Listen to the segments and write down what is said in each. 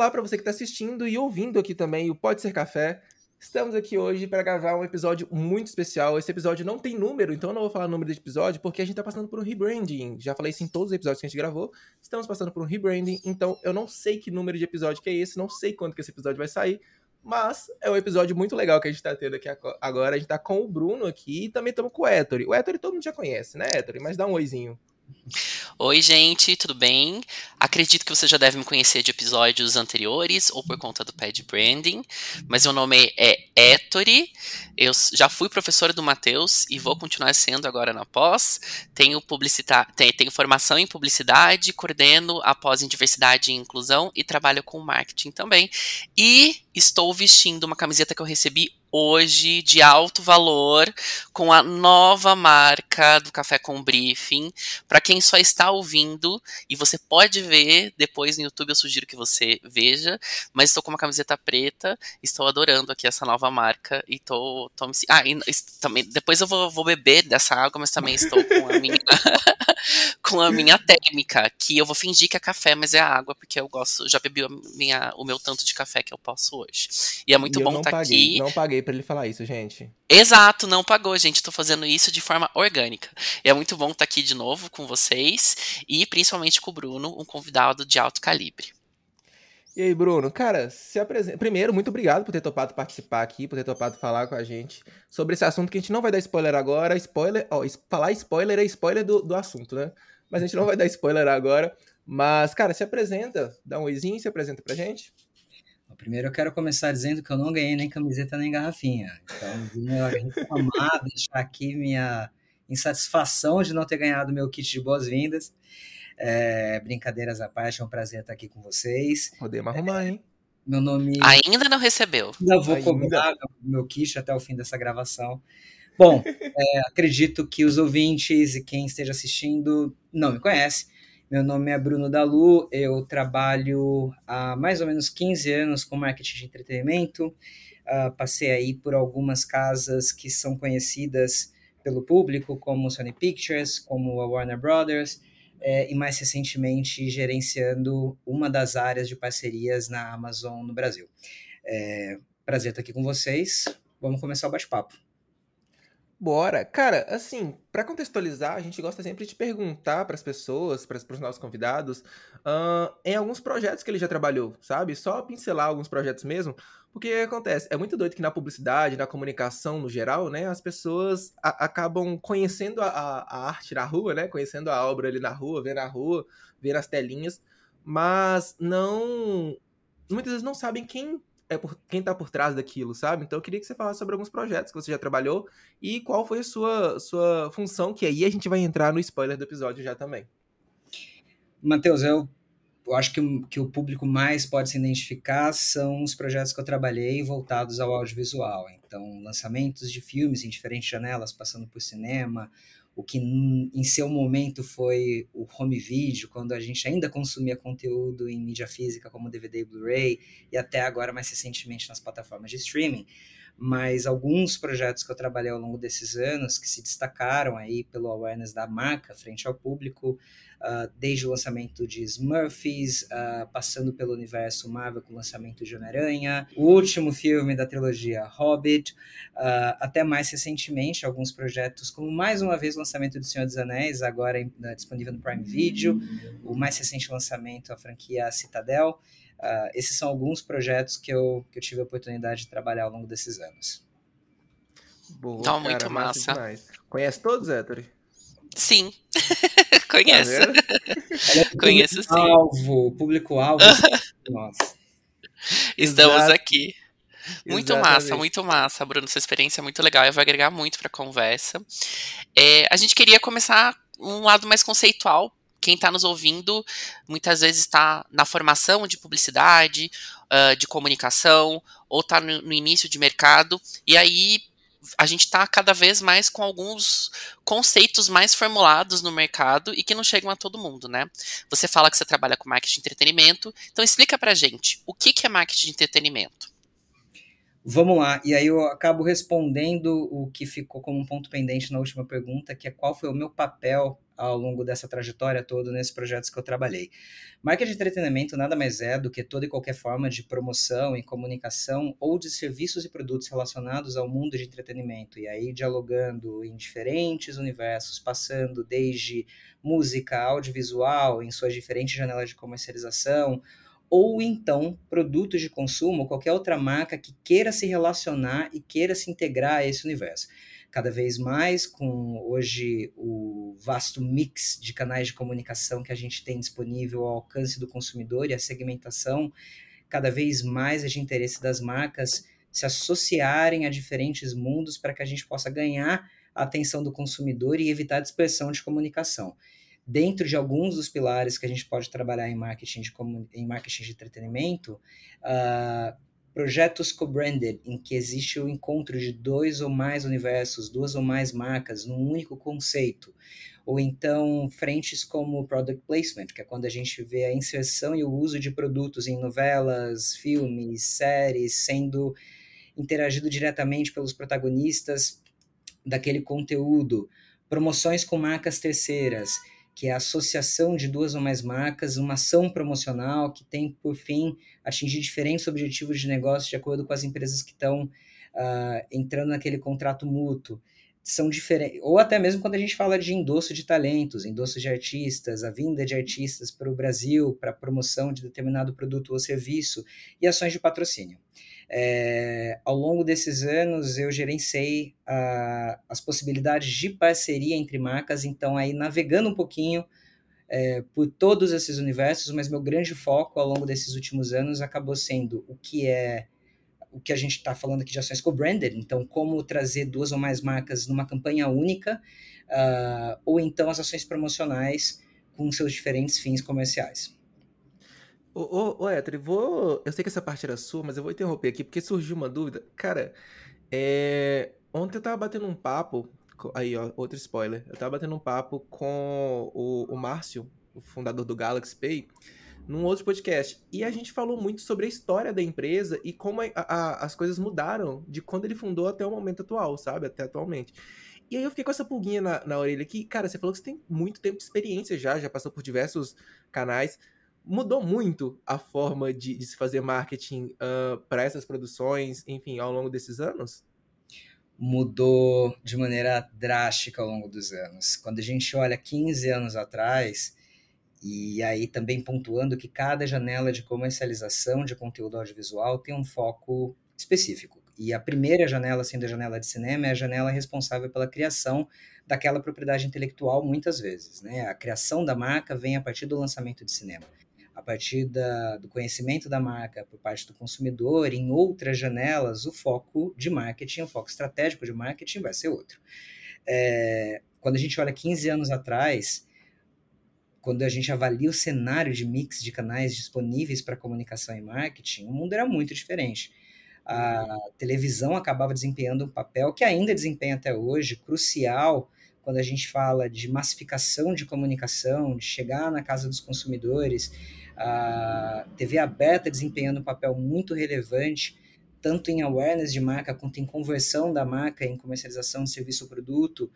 Olá para você que está assistindo e ouvindo aqui também o Pode Ser Café. Estamos aqui hoje para gravar um episódio muito especial. Esse episódio não tem número, então eu não vou falar o número de episódio, porque a gente está passando por um rebranding. Já falei isso em todos os episódios que a gente gravou. Estamos passando por um rebranding, então eu não sei que número de episódio que é esse, não sei quando que esse episódio vai sair, mas é um episódio muito legal que a gente tá tendo aqui agora. A gente tá com o Bruno aqui e também estamos com o Ettore. O Ettore todo mundo já conhece, né, Ettore? Mas dá um oizinho. Oi, gente, tudo bem? Acredito que você já deve me conhecer de episódios anteriores ou por conta do Pad Branding, mas meu nome é Ettore, eu já fui professora do Matheus e vou continuar sendo agora na pós. Tenho, publicita tenho, tenho formação em publicidade, coordeno a pós em diversidade e inclusão e trabalho com marketing também. E estou vestindo uma camiseta que eu recebi hoje de alto valor com a nova marca do Café com Briefing. Para quem só está ouvindo e você pode ver depois no YouTube, eu sugiro que você veja. Mas estou com uma camiseta preta, estou adorando aqui essa nova marca e tô, tô me... ah, e, também depois eu vou, vou beber dessa água, mas também estou com a minha com a minha térmica, que eu vou fingir que é café, mas é água, porque eu gosto, já bebi minha, o meu tanto de café que eu posso hoje. E é muito e bom estar tá aqui. Não paguei para ele falar isso, gente. Exato, não pagou, gente. Tô fazendo isso de forma orgânica. E é muito bom estar tá aqui de novo com vocês e principalmente com o Bruno, um convidado de alto calibre. E aí, Bruno, cara, se apresenta. Primeiro, muito obrigado por ter topado participar aqui, por ter topado falar com a gente sobre esse assunto que a gente não vai dar spoiler agora. Spoiler, ó, falar spoiler é spoiler do, do assunto, né? Mas a gente não vai dar spoiler agora. Mas, cara, se apresenta, dá um oizinho, se apresenta pra gente. Primeiro eu quero começar dizendo que eu não ganhei nem camiseta nem garrafinha. Então, vim reclamar, deixar aqui minha insatisfação de não ter ganhado meu kit de boas-vindas. É, brincadeiras à parte, é um prazer estar aqui com vocês. Podemos arrumar, hein? Meu nome. Ainda não recebeu. Ainda vou Ainda. cobrar meu kit até o fim dessa gravação. Bom, é, acredito que os ouvintes e quem esteja assistindo não me conhece. Meu nome é Bruno Dalu, eu trabalho há mais ou menos 15 anos com marketing de entretenimento. Uh, passei aí por algumas casas que são conhecidas pelo público, como Sony Pictures, como a Warner Brothers, é, e mais recentemente gerenciando uma das áreas de parcerias na Amazon no Brasil. É, prazer estar aqui com vocês. Vamos começar o bate-papo. Bora. Cara, assim, para contextualizar, a gente gosta sempre de perguntar para as pessoas, para os nossos convidados, uh, em alguns projetos que ele já trabalhou, sabe? Só pincelar alguns projetos mesmo, porque o que acontece? É muito doido que na publicidade, na comunicação no geral, né, as pessoas acabam conhecendo a, a, arte na rua, né? Conhecendo a obra ali na rua, vendo a rua, vendo as telinhas, mas não. Muitas vezes não sabem quem é por quem tá por trás daquilo, sabe? Então eu queria que você falasse sobre alguns projetos que você já trabalhou e qual foi a sua, sua função, que aí a gente vai entrar no spoiler do episódio já também. Matheus, eu, eu acho que, que o público mais pode se identificar são os projetos que eu trabalhei voltados ao audiovisual. Então, lançamentos de filmes em diferentes janelas, passando por cinema, o que em seu momento foi o home video, quando a gente ainda consumia conteúdo em mídia física como DVD e Blu-ray, e até agora mais recentemente nas plataformas de streaming mas alguns projetos que eu trabalhei ao longo desses anos que se destacaram aí pelo awareness da marca frente ao público, uh, desde o lançamento de Smurfs, uh, passando pelo universo Marvel com o lançamento de Homem-Aranha, o último filme da trilogia Hobbit, uh, até mais recentemente alguns projetos como mais uma vez o lançamento do Senhor dos Anéis, agora disponível no Prime Video, o mais recente lançamento a franquia Citadel, Uh, esses são alguns projetos que eu, que eu tive a oportunidade de trabalhar ao longo desses anos. Boa, cara, muito massa. massa Conhece todos, Héctor? Sim, conheço. Tá Conheço sim. Alvo, público-alvo. Nossa. Estamos Exato. aqui. Muito Exatamente. massa, muito massa, Bruno. Sua experiência é muito legal. Eu vou agregar muito para a conversa. É, a gente queria começar um lado mais conceitual quem está nos ouvindo muitas vezes está na formação de publicidade, uh, de comunicação, ou está no, no, início de mercado, e aí a gente está cada vez mais com alguns conceitos mais formulados no mercado e que não chegam a todo mundo, né? Você fala que você trabalha com marketing de entretenimento, então explica pra gente, o que, que é marketing de entretenimento? Vamos lá, e aí eu acabo respondendo o que ficou como um ponto pendente na última pergunta, que é qual foi o meu papel ao longo dessa trajetória toda nesses projetos que eu trabalhei. Marca de entretenimento nada mais é do que toda e qualquer forma de promoção e comunicação ou de serviços e produtos relacionados ao mundo de entretenimento, e aí dialogando em diferentes universos, passando desde música, audiovisual, em suas diferentes janelas de comercialização, ou então produtos de consumo, qualquer outra marca que queira se relacionar e queira se integrar a esse universo. Cada vez mais, com hoje o vasto mix de canais de comunicação que a gente tem disponível ao alcance do consumidor e a segmentação, cada vez mais é de interesse das marcas se associarem a diferentes mundos para que a gente possa ganhar a atenção do consumidor e evitar a dispersão de comunicação. Dentro de alguns dos pilares que a gente pode trabalhar em marketing de, em marketing de entretenimento, uh, projetos co-branded, em que existe o encontro de dois ou mais universos, duas ou mais marcas num único conceito. Ou então frentes como product placement, que é quando a gente vê a inserção e o uso de produtos em novelas, filmes, séries, sendo interagido diretamente pelos protagonistas daquele conteúdo. Promoções com marcas terceiras que é a associação de duas ou mais marcas, uma ação promocional que tem por fim atingir diferentes objetivos de negócio de acordo com as empresas que estão uh, entrando naquele contrato mútuo. São diferentes, ou até mesmo quando a gente fala de endosso de talentos, endosso de artistas, a vinda de artistas para o Brasil, para promoção de determinado produto ou serviço, e ações de patrocínio. É, ao longo desses anos, eu gerenciei uh, as possibilidades de parceria entre marcas, então aí navegando um pouquinho é, por todos esses universos, mas meu grande foco ao longo desses últimos anos acabou sendo o que é o que a gente está falando aqui de ações co-branded, então como trazer duas ou mais marcas numa campanha única, uh, ou então as ações promocionais com seus diferentes fins comerciais. Ô, ô, ô Héctor, vou. Eu sei que essa parte era sua, mas eu vou interromper aqui porque surgiu uma dúvida. Cara, é... ontem eu tava batendo um papo. Aí, ó, outro spoiler. Eu tava batendo um papo com o, o Márcio, o fundador do Galaxy Pay, num outro podcast. E a gente falou muito sobre a história da empresa e como a, a, as coisas mudaram de quando ele fundou até o momento atual, sabe? Até atualmente. E aí eu fiquei com essa pulguinha na, na orelha aqui. Cara, você falou que você tem muito tempo de experiência já, já passou por diversos canais mudou muito a forma de, de se fazer marketing uh, para essas produções, enfim, ao longo desses anos? Mudou de maneira drástica ao longo dos anos. Quando a gente olha 15 anos atrás, e aí também pontuando que cada janela de comercialização de conteúdo audiovisual tem um foco específico. E a primeira janela, sendo a janela de cinema, é a janela responsável pela criação daquela propriedade intelectual, muitas vezes. Né? A criação da marca vem a partir do lançamento de cinema a partir da, do conhecimento da marca por parte do consumidor, em outras janelas, o foco de marketing, o foco estratégico de marketing vai ser outro. É, quando a gente olha 15 anos atrás, quando a gente avalia o cenário de mix de canais disponíveis para comunicação e marketing, o mundo era muito diferente. A televisão acabava desempenhando um papel que ainda desempenha até hoje, crucial quando a gente fala de massificação de comunicação, de chegar na casa dos consumidores a TV aberta desempenhando um papel muito relevante, tanto em awareness de marca quanto em conversão da marca, em comercialização de serviço ou produto.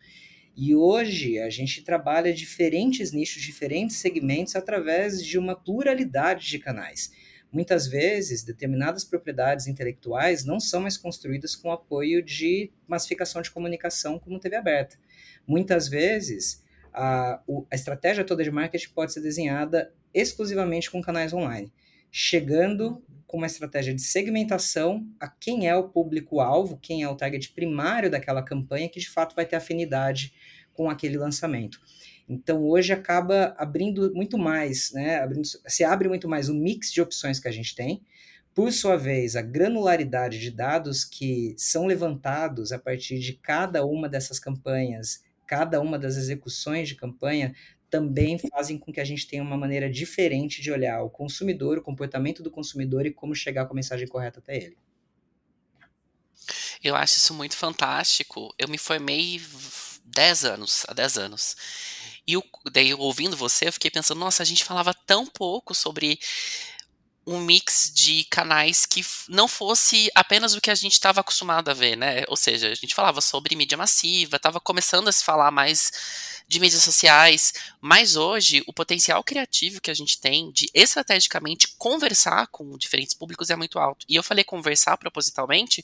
E hoje a gente trabalha diferentes nichos, diferentes segmentos através de uma pluralidade de canais. Muitas vezes, determinadas propriedades intelectuais não são mais construídas com apoio de massificação de comunicação como TV aberta. Muitas vezes, a, a estratégia toda de marketing pode ser desenhada exclusivamente com canais online, chegando com uma estratégia de segmentação a quem é o público-alvo, quem é o target primário daquela campanha que de fato vai ter afinidade com aquele lançamento. Então hoje acaba abrindo muito mais, né? Abrindo, se abre muito mais o mix de opções que a gente tem. Por sua vez, a granularidade de dados que são levantados a partir de cada uma dessas campanhas, cada uma das execuções de campanha, também fazem com que a gente tenha uma maneira diferente de olhar o consumidor, o comportamento do consumidor e como chegar com a mensagem correta até ele. Eu acho isso muito fantástico. Eu me formei 10 anos, há 10 anos. E eu, daí, ouvindo você, eu fiquei pensando, nossa, a gente falava tão pouco sobre um mix de canais que não fosse apenas o que a gente estava acostumado a ver, né? Ou seja, a gente falava sobre mídia massiva, estava começando a se falar mais de mídias sociais, mas hoje o potencial criativo que a gente tem de estrategicamente conversar com diferentes públicos é muito alto. E eu falei conversar propositalmente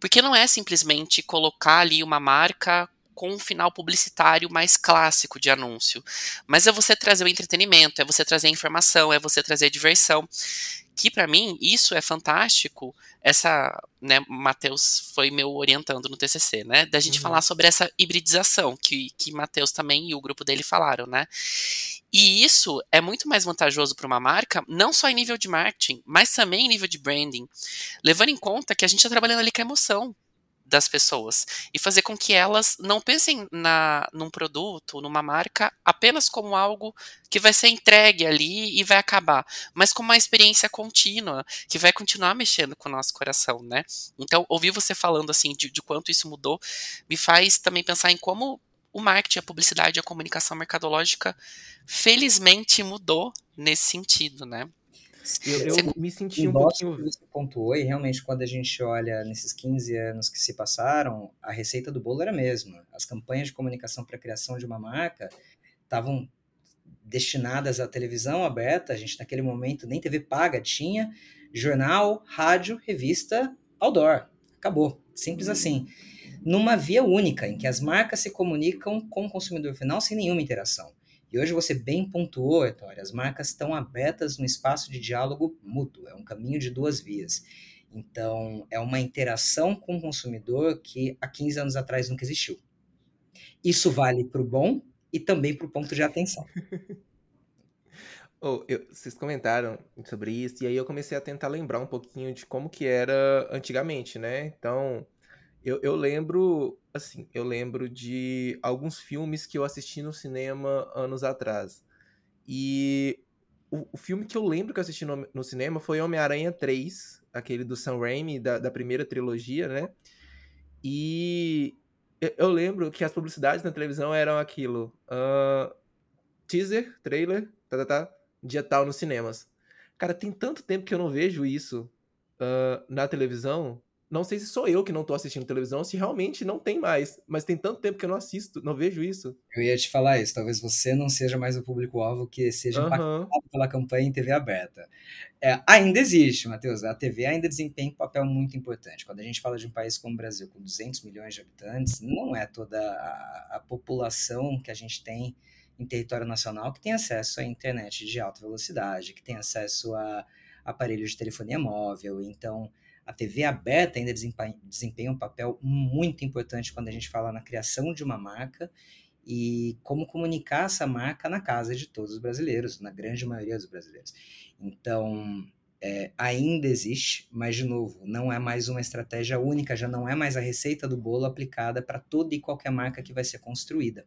porque não é simplesmente colocar ali uma marca com um final publicitário mais clássico de anúncio. Mas é você trazer o entretenimento, é você trazer a informação, é você trazer a diversão. Que para mim isso é fantástico. Essa, né, Matheus foi meu orientando no TCC, né, da gente uhum. falar sobre essa hibridização que que Matheus também e o grupo dele falaram, né? E isso é muito mais vantajoso para uma marca, não só em nível de marketing, mas também em nível de branding, levando em conta que a gente está trabalhando ali com a emoção das pessoas e fazer com que elas não pensem na, num produto, numa marca, apenas como algo que vai ser entregue ali e vai acabar, mas como uma experiência contínua que vai continuar mexendo com o nosso coração, né? Então, ouvir você falando assim de, de quanto isso mudou me faz também pensar em como o marketing, a publicidade, a comunicação mercadológica, felizmente mudou nesse sentido, né? Eu, eu me senti um pouquinho. Que você pontuou, e realmente, quando a gente olha nesses 15 anos que se passaram, a receita do bolo era a mesma. As campanhas de comunicação para a criação de uma marca estavam destinadas à televisão aberta, a gente naquele momento nem TV paga tinha, jornal, rádio, revista, outdoor. Acabou. Simples assim. Numa via única, em que as marcas se comunicam com o consumidor final sem nenhuma interação. E hoje você bem pontuou, Etória, as marcas estão abertas no espaço de diálogo mútuo, é um caminho de duas vias. Então, é uma interação com o consumidor que há 15 anos atrás nunca existiu. Isso vale para o bom e também para o ponto de atenção. oh, eu, vocês comentaram sobre isso, e aí eu comecei a tentar lembrar um pouquinho de como que era antigamente, né? Então, eu, eu lembro, assim, eu lembro de alguns filmes que eu assisti no cinema anos atrás. E o, o filme que eu lembro que eu assisti no, no cinema foi Homem-Aranha 3, aquele do Sam Raimi, da, da primeira trilogia, né? E eu lembro que as publicidades na televisão eram aquilo: uh, teaser, trailer, tá, tá, tá, dia tal nos cinemas. Cara, tem tanto tempo que eu não vejo isso uh, na televisão não sei se sou eu que não tô assistindo televisão, se realmente não tem mais. Mas tem tanto tempo que eu não assisto, não vejo isso. Eu ia te falar isso. Talvez você não seja mais o público-alvo que seja uhum. impactado pela campanha em TV aberta. É, ainda existe, Matheus. A TV ainda desempenha um papel muito importante. Quando a gente fala de um país como o Brasil, com 200 milhões de habitantes, não é toda a, a população que a gente tem em território nacional que tem acesso à internet de alta velocidade, que tem acesso a aparelhos de telefonia móvel. Então a TV aberta ainda desempenha, desempenha um papel muito importante quando a gente fala na criação de uma marca e como comunicar essa marca na casa de todos os brasileiros, na grande maioria dos brasileiros. Então, é, ainda existe, mas, de novo, não é mais uma estratégia única, já não é mais a receita do bolo aplicada para toda e qualquer marca que vai ser construída.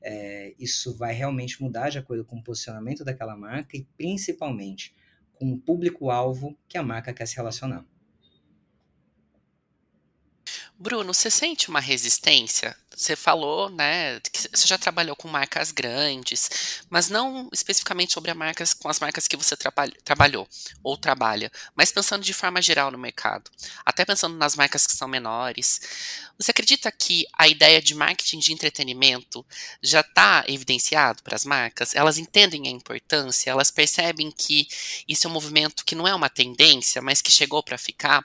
É, isso vai realmente mudar de acordo com o posicionamento daquela marca e, principalmente, com o público-alvo que a marca quer se relacionar. Bruno, você sente uma resistência? Você falou, né, que você já trabalhou com marcas grandes, mas não especificamente sobre as marcas, com as marcas que você trabalhou ou trabalha, mas pensando de forma geral no mercado, até pensando nas marcas que são menores. Você acredita que a ideia de marketing de entretenimento já está evidenciado para as marcas? Elas entendem a importância, elas percebem que isso é um movimento que não é uma tendência, mas que chegou para ficar?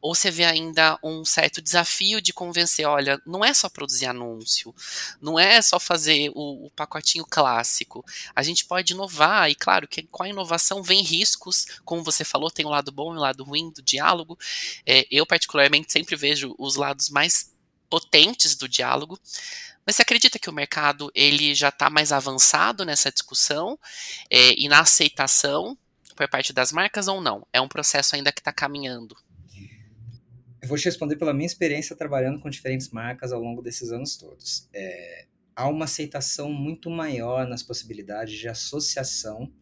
Ou você vê ainda um certo desafio de convencer, olha, não é só produzir anúncio, não é só fazer o, o pacotinho clássico. A gente pode inovar, e claro que com a inovação vem riscos, como você falou, tem o lado bom e o lado ruim do diálogo. É, eu, particularmente, sempre vejo os lados mais potentes do diálogo. Mas você acredita que o mercado ele já está mais avançado nessa discussão é, e na aceitação por parte das marcas ou não? É um processo ainda que está caminhando? Eu vou te responder pela minha experiência trabalhando com diferentes marcas ao longo desses anos todos. É, há uma aceitação muito maior nas possibilidades de associação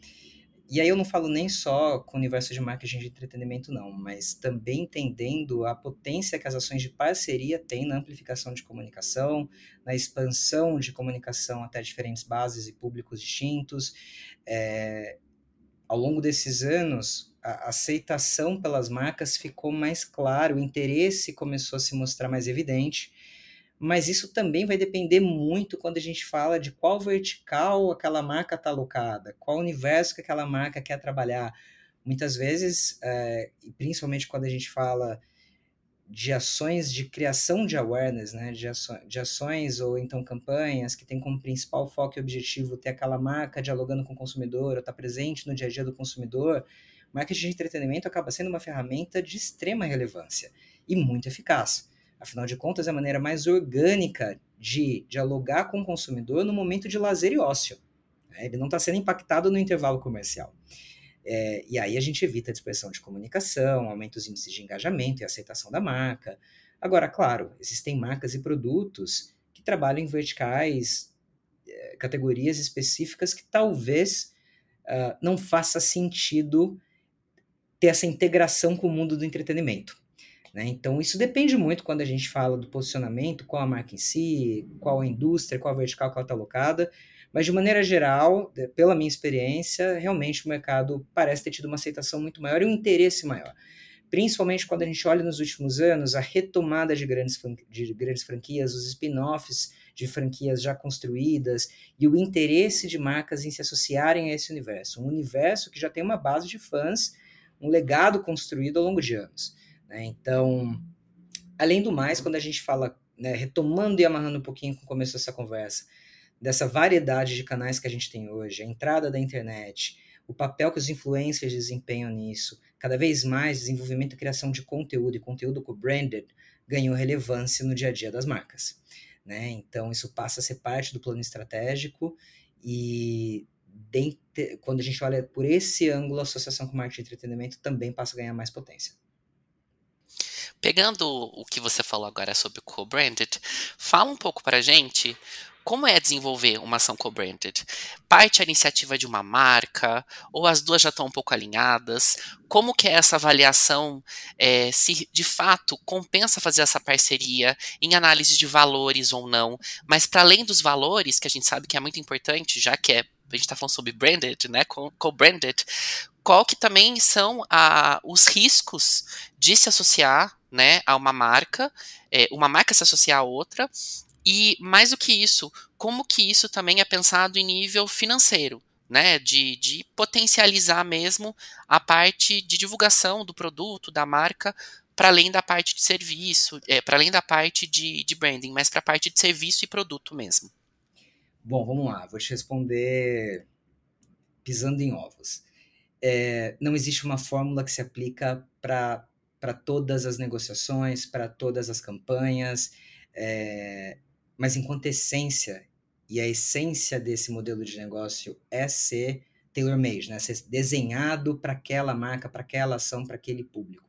e aí eu não falo nem só com o universo de marketing de entretenimento, não, mas também entendendo a potência que as ações de parceria têm na amplificação de comunicação, na expansão de comunicação até diferentes bases e públicos distintos. É, ao longo desses anos, a aceitação pelas marcas ficou mais claro, o interesse começou a se mostrar mais evidente, mas isso também vai depender muito quando a gente fala de qual vertical aquela marca está alocada, qual universo que aquela marca quer trabalhar. Muitas vezes, é, e principalmente quando a gente fala de ações de criação de awareness, né, de, ações, de ações ou então campanhas que tem como principal foco e objetivo ter aquela marca dialogando com o consumidor, ou estar tá presente no dia a dia do consumidor, marketing de entretenimento acaba sendo uma ferramenta de extrema relevância e muito eficaz. Afinal de contas, é a maneira mais orgânica de dialogar com o consumidor no momento de lazer e ócio. Né? Ele não está sendo impactado no intervalo comercial. É, e aí a gente evita a dispersão de comunicação, aumenta os índices de engajamento e aceitação da marca. Agora, claro, existem marcas e produtos que trabalham em verticais, é, categorias específicas que talvez uh, não faça sentido ter essa integração com o mundo do entretenimento. Né? Então, isso depende muito quando a gente fala do posicionamento, qual a marca em si, qual a indústria, qual a vertical que ela está alocada. Mas, de maneira geral, pela minha experiência, realmente o mercado parece ter tido uma aceitação muito maior e um interesse maior. Principalmente quando a gente olha nos últimos anos a retomada de grandes, de grandes franquias, os spin-offs de franquias já construídas e o interesse de marcas em se associarem a esse universo. Um universo que já tem uma base de fãs, um legado construído ao longo de anos. Né? Então, além do mais, quando a gente fala, né, retomando e amarrando um pouquinho com o começo dessa conversa, dessa variedade de canais que a gente tem hoje, a entrada da internet, o papel que os influencers desempenham nisso, cada vez mais desenvolvimento e criação de conteúdo e conteúdo co-branded ganhou relevância no dia a dia das marcas. Né? Então, isso passa a ser parte do plano estratégico e dentro, quando a gente olha por esse ângulo, a associação com marketing e entretenimento também passa a ganhar mais potência. Pegando o que você falou agora sobre co-branded, fala um pouco para a gente como é desenvolver uma ação co-branded? Parte a iniciativa de uma marca, ou as duas já estão um pouco alinhadas? Como que é essa avaliação, é, se de fato compensa fazer essa parceria em análise de valores ou não? Mas para além dos valores, que a gente sabe que é muito importante, já que é, a gente está falando sobre branded, né, co-branded, qual que também são a, os riscos de se associar né, a uma marca, é, uma marca se associar a outra, e mais do que isso, como que isso também é pensado em nível financeiro, né? De, de potencializar mesmo a parte de divulgação do produto, da marca, para além da parte de serviço, é, para além da parte de, de branding, mas para a parte de serviço e produto mesmo. Bom, vamos lá, vou te responder pisando em ovos. É, não existe uma fórmula que se aplica para todas as negociações, para todas as campanhas. É, mas enquanto essência, e a essência desse modelo de negócio é ser tailor-made, né? ser desenhado para aquela marca, para aquela ação, para aquele público.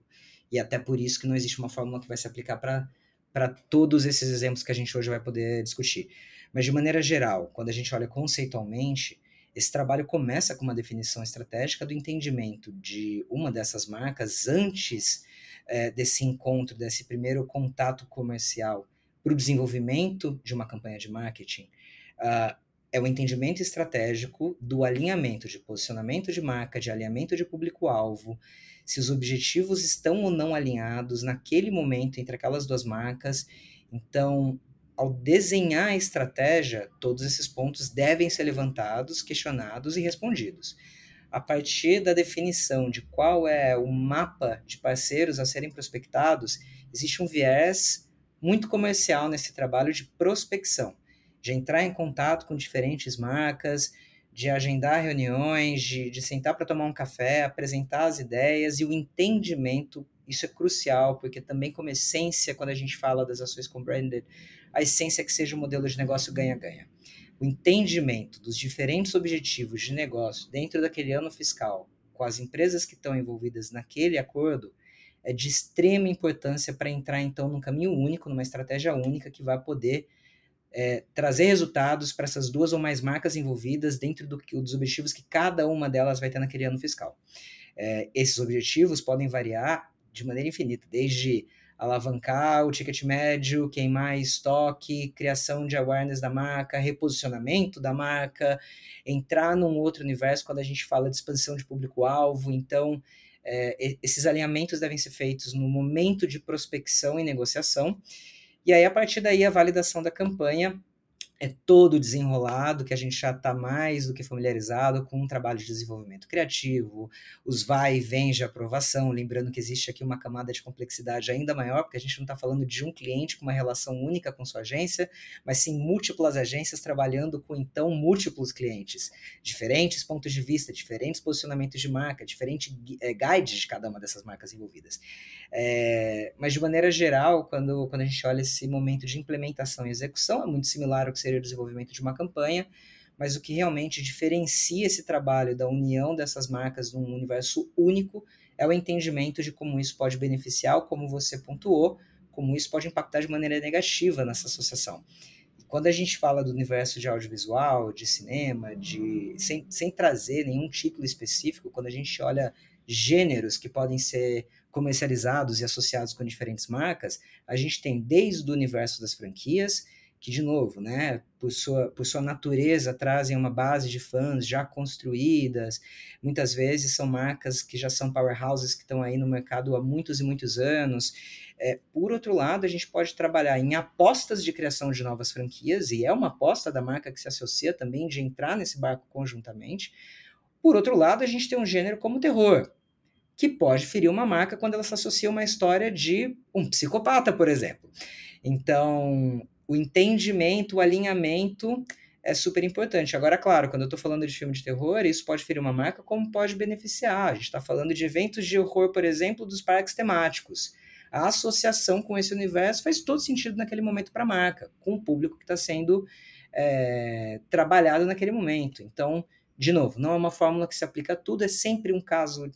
E até por isso que não existe uma fórmula que vai se aplicar para todos esses exemplos que a gente hoje vai poder discutir. Mas de maneira geral, quando a gente olha conceitualmente, esse trabalho começa com uma definição estratégica do entendimento de uma dessas marcas antes é, desse encontro, desse primeiro contato comercial para o desenvolvimento de uma campanha de marketing uh, é o entendimento estratégico do alinhamento de posicionamento de marca, de alinhamento de público-alvo, se os objetivos estão ou não alinhados naquele momento entre aquelas duas marcas. Então, ao desenhar a estratégia, todos esses pontos devem ser levantados, questionados e respondidos. A partir da definição de qual é o mapa de parceiros a serem prospectados, existe um viés muito comercial nesse trabalho de prospecção, de entrar em contato com diferentes marcas, de agendar reuniões, de, de sentar para tomar um café, apresentar as ideias e o entendimento. Isso é crucial, porque também, como essência, quando a gente fala das ações com branded, a essência é que seja um modelo de negócio ganha-ganha. O entendimento dos diferentes objetivos de negócio dentro daquele ano fiscal, com as empresas que estão envolvidas naquele acordo, é de extrema importância para entrar então num caminho único, numa estratégia única que vai poder é, trazer resultados para essas duas ou mais marcas envolvidas dentro do, dos objetivos que cada uma delas vai ter naquele ano fiscal. É, esses objetivos podem variar de maneira infinita, desde alavancar o ticket médio, queimar estoque, criação de awareness da marca, reposicionamento da marca, entrar num outro universo quando a gente fala de expansão de público-alvo. Então, É, esses alinhamentos devem ser feitos no momento de prospecção e negociação, e aí, a partir daí, a validação da campanha é todo desenrolado, que a gente já está mais do que familiarizado com o um trabalho de desenvolvimento criativo, os vai e vem de aprovação, lembrando que existe aqui uma camada de complexidade ainda maior, porque a gente não está falando de um cliente com uma relação única com sua agência, mas sim múltiplas agências trabalhando com então múltiplos clientes, diferentes pontos de vista, diferentes posicionamentos de marca, diferentes é, guides de cada uma dessas marcas envolvidas. É, mas de maneira geral, quando, quando a gente olha esse momento de implementação e execução, é muito similar ao que seria seria o desenvolvimento de uma campanha, mas o que realmente diferencia esse trabalho da união dessas marcas num universo único é o entendimento de como isso pode beneficiar, como você pontuou, como isso pode impactar de maneira negativa nessa associação. quando a gente fala do universo de audiovisual, de cinema, de sem, sem trazer nenhum título específico, quando a gente olha gêneros que podem ser comercializados e associados com diferentes marcas, a gente tem desde o universo das franquias, que, de novo, né, por sua, por sua natureza, trazem uma base de fãs já construídas. Muitas vezes são marcas que já são powerhouses que estão aí no mercado há muitos e muitos anos. É, por outro lado, a gente pode trabalhar em apostas de criação de novas franquias, e é uma aposta da marca que se associa também de entrar nesse barco conjuntamente. Por outro lado, a gente tem um gênero como o terror, que pode ferir uma marca quando ela se associa a uma história de um psicopata, por exemplo. Então, o entendimento, o alinhamento é super importante. Agora, claro, quando eu estou falando de filme de terror, isso pode ferir uma marca, como pode beneficiar. A gente está falando de eventos de horror, por exemplo, dos parques temáticos. A associação com esse universo faz todo sentido naquele momento para a marca, com o público que está sendo é, trabalhado naquele momento. Então, de novo, não é uma fórmula que se aplica a tudo, é sempre um caso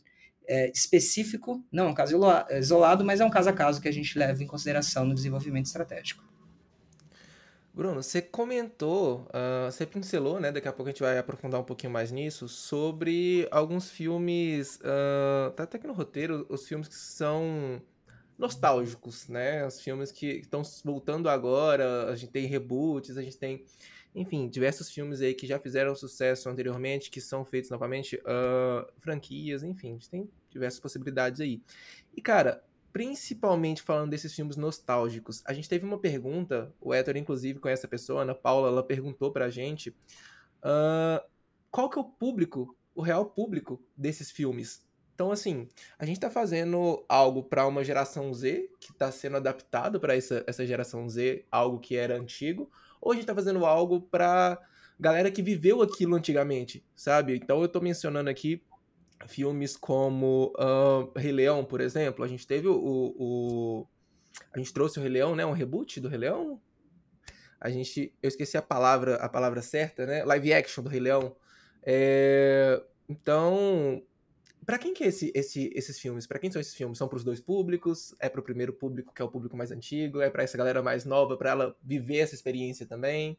é, específico, não é um caso isolado, mas é um caso a caso que a gente leva em consideração no desenvolvimento estratégico. Bruno, você comentou, uh, você pincelou, né? Daqui a pouco a gente vai aprofundar um pouquinho mais nisso, sobre alguns filmes. Uh, tá até aqui no roteiro, os filmes que são nostálgicos, né? Os filmes que estão voltando agora, a gente tem reboots, a gente tem, enfim, diversos filmes aí que já fizeram sucesso anteriormente, que são feitos novamente, uh, franquias, enfim, a gente tem diversas possibilidades aí. E, cara, principalmente falando desses filmes nostálgicos. A gente teve uma pergunta, o Héctor, inclusive, com essa pessoa, Ana Paula, ela perguntou pra gente uh, qual que é o público, o real público desses filmes. Então, assim, a gente tá fazendo algo para uma geração Z, que tá sendo adaptado para essa, essa geração Z, algo que era antigo, ou a gente tá fazendo algo pra galera que viveu aquilo antigamente, sabe? Então eu tô mencionando aqui filmes como uh, Rei Leão, por exemplo. A gente teve o, o, A gente trouxe o Rei Leão, né? Um reboot do Rei Leão. A gente. Eu esqueci a palavra, a palavra certa, né? Live action do Rei Leão. É, então. Para quem que é esse, esse, esses filmes? Para quem são esses filmes? São para os dois públicos? É para o primeiro público, que é o público mais antigo? É para essa galera mais nova, para ela viver essa experiência também?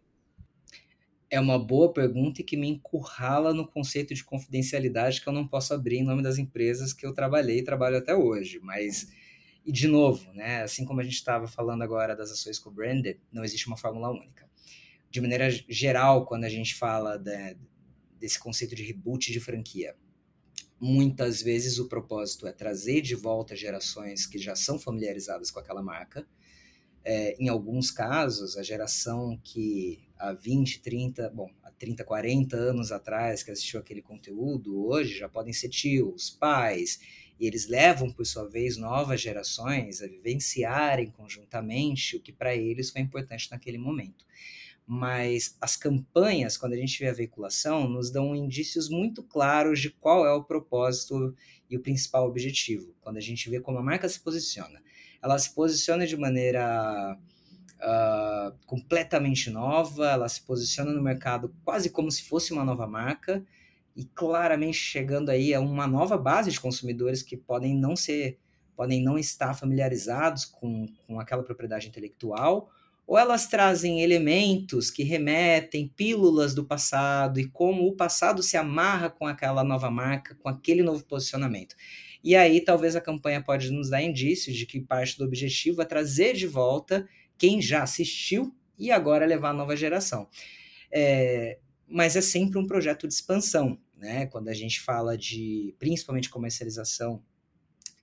É uma boa pergunta e que me encurrala no conceito de confidencialidade que eu não posso abrir em nome das empresas que eu trabalhei e trabalho até hoje. Mas, e de novo, né, assim como a gente estava falando agora das ações co-branded, não existe uma fórmula única. De maneira geral, quando a gente fala de, desse conceito de reboot de franquia, muitas vezes o propósito é trazer de volta gerações que já são familiarizadas com aquela marca. É, em alguns casos, a geração que há 20, 30, bom, há 30, 40 anos atrás que assistiu aquele conteúdo, hoje já podem ser tios, pais, e eles levam, por sua vez, novas gerações a vivenciarem conjuntamente o que para eles foi importante naquele momento. Mas as campanhas, quando a gente vê a veiculação, nos dão indícios muito claros de qual é o propósito e o principal objetivo. Quando a gente vê como a marca se posiciona. Ela se posiciona de maneira uh, completamente nova, ela se posiciona no mercado quase como se fosse uma nova marca e claramente chegando aí a uma nova base de consumidores que podem não ser, podem não estar familiarizados com, com aquela propriedade intelectual, ou elas trazem elementos que remetem pílulas do passado e como o passado se amarra com aquela nova marca, com aquele novo posicionamento. E aí talvez a campanha pode nos dar indícios de que parte do objetivo é trazer de volta quem já assistiu e agora levar a nova geração. É, mas é sempre um projeto de expansão, né? Quando a gente fala de, principalmente comercialização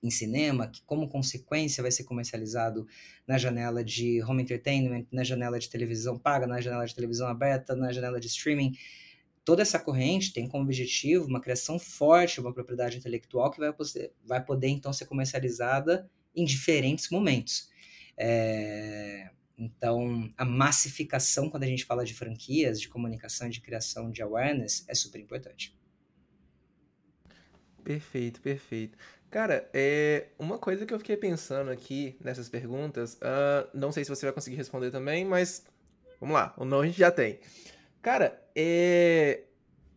em cinema, que como consequência vai ser comercializado na janela de home entertainment, na janela de televisão paga, na janela de televisão aberta, na janela de streaming. Toda essa corrente tem como objetivo uma criação forte, uma propriedade intelectual que vai, vai poder então ser comercializada em diferentes momentos. É, então, a massificação, quando a gente fala de franquias, de comunicação, de criação de awareness, é super importante. Perfeito, perfeito. Cara, é uma coisa que eu fiquei pensando aqui nessas perguntas, uh, não sei se você vai conseguir responder também, mas vamos lá, o não a gente já tem. Cara, é,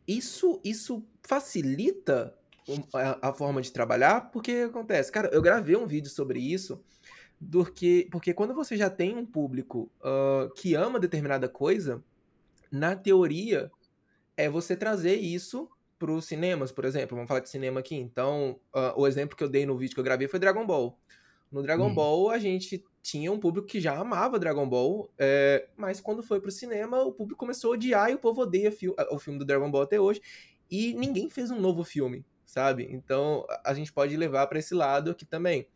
isso, isso facilita a, a forma de trabalhar? Porque acontece, cara, eu gravei um vídeo sobre isso, porque, porque quando você já tem um público uh, que ama determinada coisa, na teoria, é você trazer isso para os cinemas, por exemplo. Vamos falar de cinema aqui. Então, uh, o exemplo que eu dei no vídeo que eu gravei foi Dragon Ball. No Dragon hum. Ball, a gente tinha um público que já amava Dragon Ball, é, mas quando foi pro cinema, o público começou a odiar e o povo odeia fi o filme do Dragon Ball até hoje. E ninguém fez um novo filme, sabe? Então, a gente pode levar para esse lado aqui também.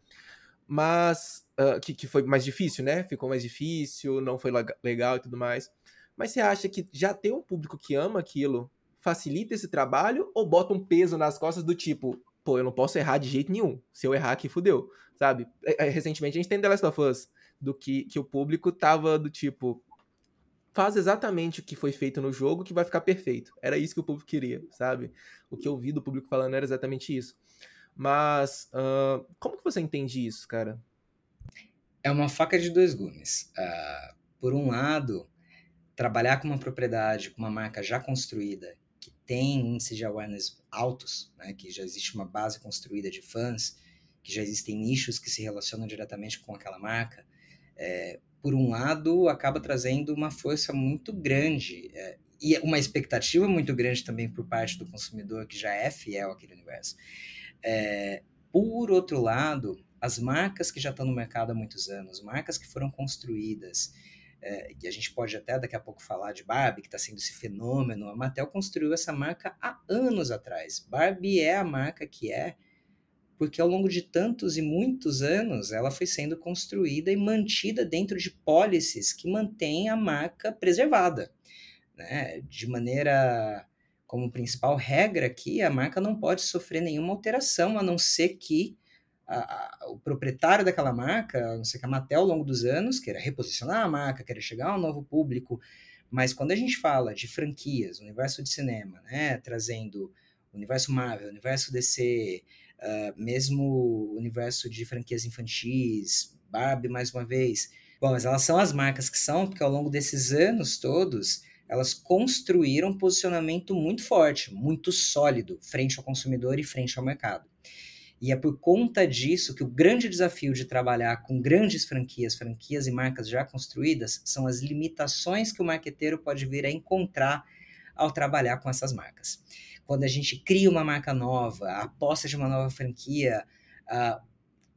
Mas, uh, que, que foi mais difícil, né? Ficou mais difícil, não foi legal e tudo mais. Mas você acha que já ter um público que ama aquilo facilita esse trabalho ou bota um peso nas costas do tipo, pô, eu não posso errar de jeito nenhum. Se eu errar aqui, fudeu, sabe? É, é, recentemente a gente tem The Last of Us, do que, que o público tava do tipo, faz exatamente o que foi feito no jogo que vai ficar perfeito. Era isso que o público queria, sabe? O que eu vi do público falando era exatamente isso. Mas, uh, como que você entende isso, cara? É uma faca de dois gumes. Uh, por um lado, trabalhar com uma propriedade, com uma marca já construída tem índices de awareness altos, né, que já existe uma base construída de fãs, que já existem nichos que se relacionam diretamente com aquela marca, é, por um lado, acaba trazendo uma força muito grande é, e uma expectativa muito grande também por parte do consumidor que já é fiel àquele universo. É, por outro lado, as marcas que já estão no mercado há muitos anos, marcas que foram construídas, é, e a gente pode até daqui a pouco falar de Barbie, que está sendo esse fenômeno. A Mattel construiu essa marca há anos atrás. Barbie é a marca que é, porque ao longo de tantos e muitos anos ela foi sendo construída e mantida dentro de policies que mantêm a marca preservada. Né? De maneira como principal regra aqui, a marca não pode sofrer nenhuma alteração, a não ser que a, a, o proprietário daquela marca, não sei que a Mattel ao longo dos anos queira reposicionar a marca, queira chegar a um novo público, mas quando a gente fala de franquias, universo de cinema, né, trazendo universo Marvel, universo DC, uh, ah, mesmo universo de franquias infantis, Barbie mais uma vez, bom, mas elas são as marcas que são, porque ao longo desses anos todos, elas construíram um posicionamento muito forte, muito sólido, frente ao consumidor e frente ao mercado. E é por conta disso que o grande desafio de trabalhar com grandes franquias, franquias e marcas já construídas, são as limitações que o marqueteiro pode vir a encontrar ao trabalhar com essas marcas. Quando a gente cria uma marca nova, a aposta de uma nova franquia, uh,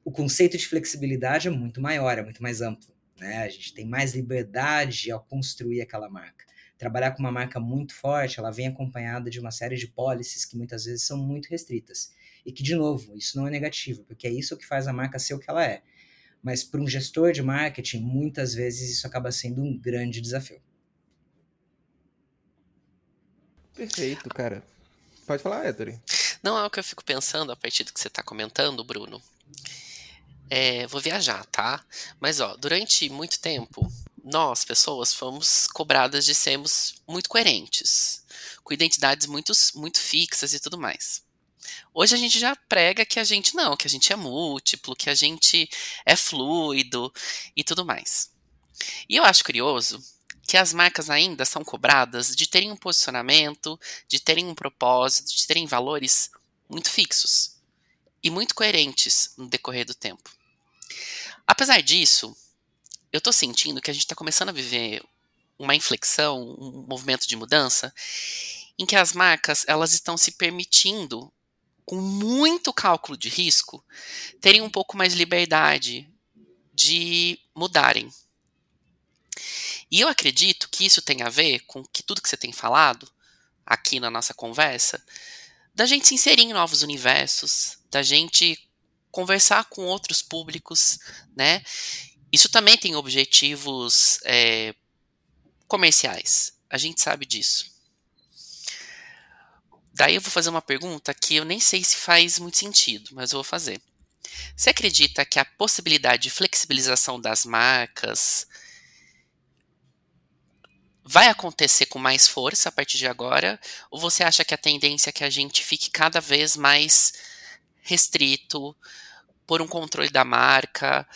o conceito de flexibilidade é muito maior, é muito mais amplo. Né? A gente tem mais liberdade ao construir aquela marca. Trabalhar com uma marca muito forte, ela vem acompanhada de uma série de policies que muitas vezes são muito restritas. E que, de novo, isso não é negativo, porque é isso que faz a marca ser o que ela é. Mas para um gestor de marketing, muitas vezes isso acaba sendo um grande desafio. Perfeito, cara. Pode falar, Ettore. Não, é o que eu fico pensando a partir do que você está comentando, Bruno. É, vou viajar, tá? Mas, ó, durante muito tempo, nós, pessoas, fomos cobradas de sermos muito coerentes, com identidades muito, muito fixas e tudo mais. Hoje a gente já prega que a gente não, que a gente é múltiplo, que a gente é fluido e tudo mais. E eu acho curioso que as marcas ainda são cobradas de terem um posicionamento, de terem um propósito, de terem valores muito fixos e muito coerentes no decorrer do tempo. Apesar disso, eu tô sentindo que a gente está começando a viver uma inflexão, um movimento de mudança, em que as marcas elas estão se permitindo com muito cálculo de risco, terem um pouco mais liberdade de mudarem. E eu acredito que isso tem a ver com que tudo que você tem falado aqui na nossa conversa, da gente se inserir em novos universos, da gente conversar com outros públicos, né? Isso também tem objetivos é, comerciais. A gente sabe disso. Daí eu vou fazer uma pergunta que eu nem sei se faz muito sentido, mas eu vou fazer. Você acredita que a possibilidade de flexibilização das marcas vai acontecer com mais força a partir de agora? Ou você acha que a tendência é que a gente fique cada vez mais restrito por um controle da marca,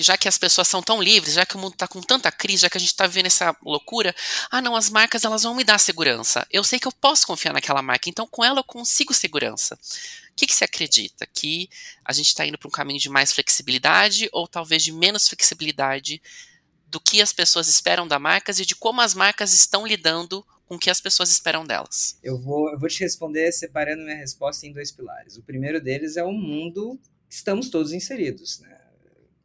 por já que as pessoas são tão livres, já que o mundo está com tanta crise, já que a gente está vivendo essa loucura, ah não, as marcas elas vão me dar segurança. Eu sei que eu posso confiar naquela marca, então com ela eu consigo segurança. O que, que você acredita? Que a gente está indo para um caminho de mais flexibilidade ou talvez de menos flexibilidade do que as pessoas esperam das marcas e de como as marcas estão lidando com o que as pessoas esperam delas? Eu vou, eu vou te responder separando minha resposta em dois pilares. O primeiro deles é o mundo que estamos todos inseridos, né?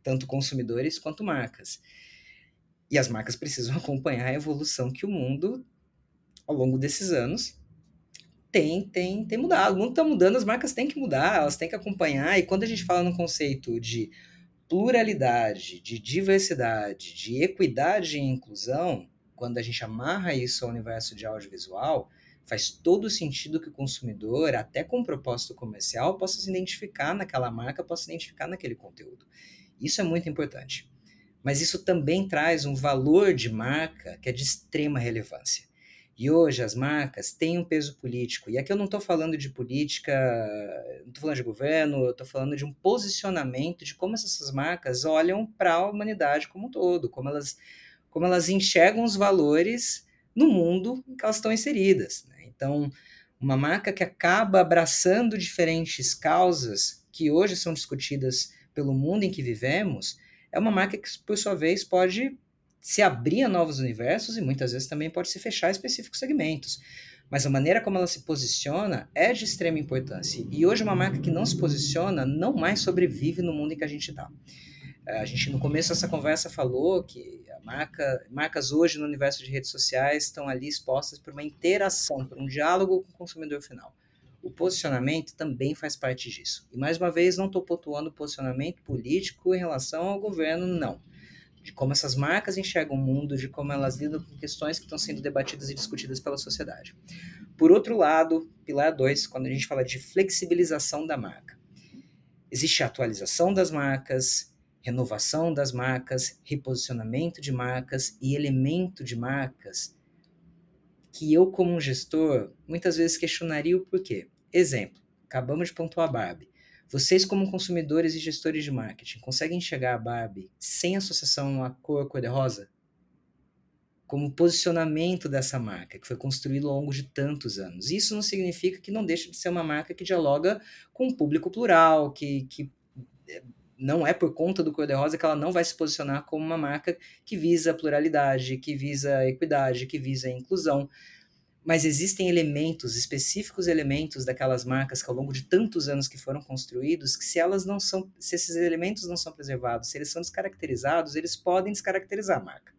Tanto consumidores quanto marcas. E as marcas precisam acompanhar a evolução que o mundo, ao longo desses anos, tem, tem, tem mudado. O mundo está mudando, as marcas têm que mudar, elas têm que acompanhar. E quando a gente fala no conceito de pluralidade, de diversidade, de equidade e inclusão, quando a gente amarra isso ao universo de audiovisual, faz todo sentido que o consumidor, até com propósito comercial, possa se identificar naquela marca, possa se identificar naquele conteúdo. Isso é muito importante. Mas isso também traz um valor de marca que é de extrema relevância. E hoje as marcas têm um peso político. E aqui eu não estou falando de política, não estou falando de governo, eu estou falando de um posicionamento de como essas marcas olham para a humanidade como um todo, como elas, como elas enxergam os valores no mundo em que elas estão inseridas. Né? Então, uma marca que acaba abraçando diferentes causas que hoje são discutidas pelo mundo em que vivemos, é uma marca que, por sua vez, pode se abrir a novos universos e muitas vezes também pode se fechar a específicos segmentos. Mas a maneira como ela se posiciona é de extrema importância. E hoje, uma marca que não se posiciona não mais sobrevive no mundo em que a gente está. É, a gente, no começo dessa conversa, falou que marca, marcas hoje no universo de redes sociais estão ali expostas por uma interação, por um diálogo com o consumidor final o posicionamento também faz parte disso. E mais uma vez, não estou pontuando posicionamento político em relação ao governo, não. De como essas marcas enxergam o mundo, de como elas lidam com questões que estão sendo debatidas e discutidas pela sociedade. Por outro lado, pilar 2, quando a gente fala de flexibilização da marca, existe a atualização das marcas, renovação das marcas, reposicionamento de marcas e elemento de marcas que eu, como gestor, muitas vezes questionaria o porquê. Exemplo, acabamos de pontuar a Barbie. Vocês, como consumidores e gestores de marketing, conseguem enxergar a Barbie sem associação à cor cor-de-rosa? Como posicionamento dessa marca, que foi construído ao longo de tantos anos. Isso não significa que não deixa de ser uma marca que dialoga com um público plural, que, que eh, não é por conta do cor-de-rosa que ela não vai se posicionar como uma marca que visa pluralidade, que visa equidade, que visa inclusão mas existem elementos, específicos elementos daquelas marcas que ao longo de tantos anos que foram construídos, que se elas não são, se esses elementos não são preservados, se eles são descaracterizados, eles podem descaracterizar a marca.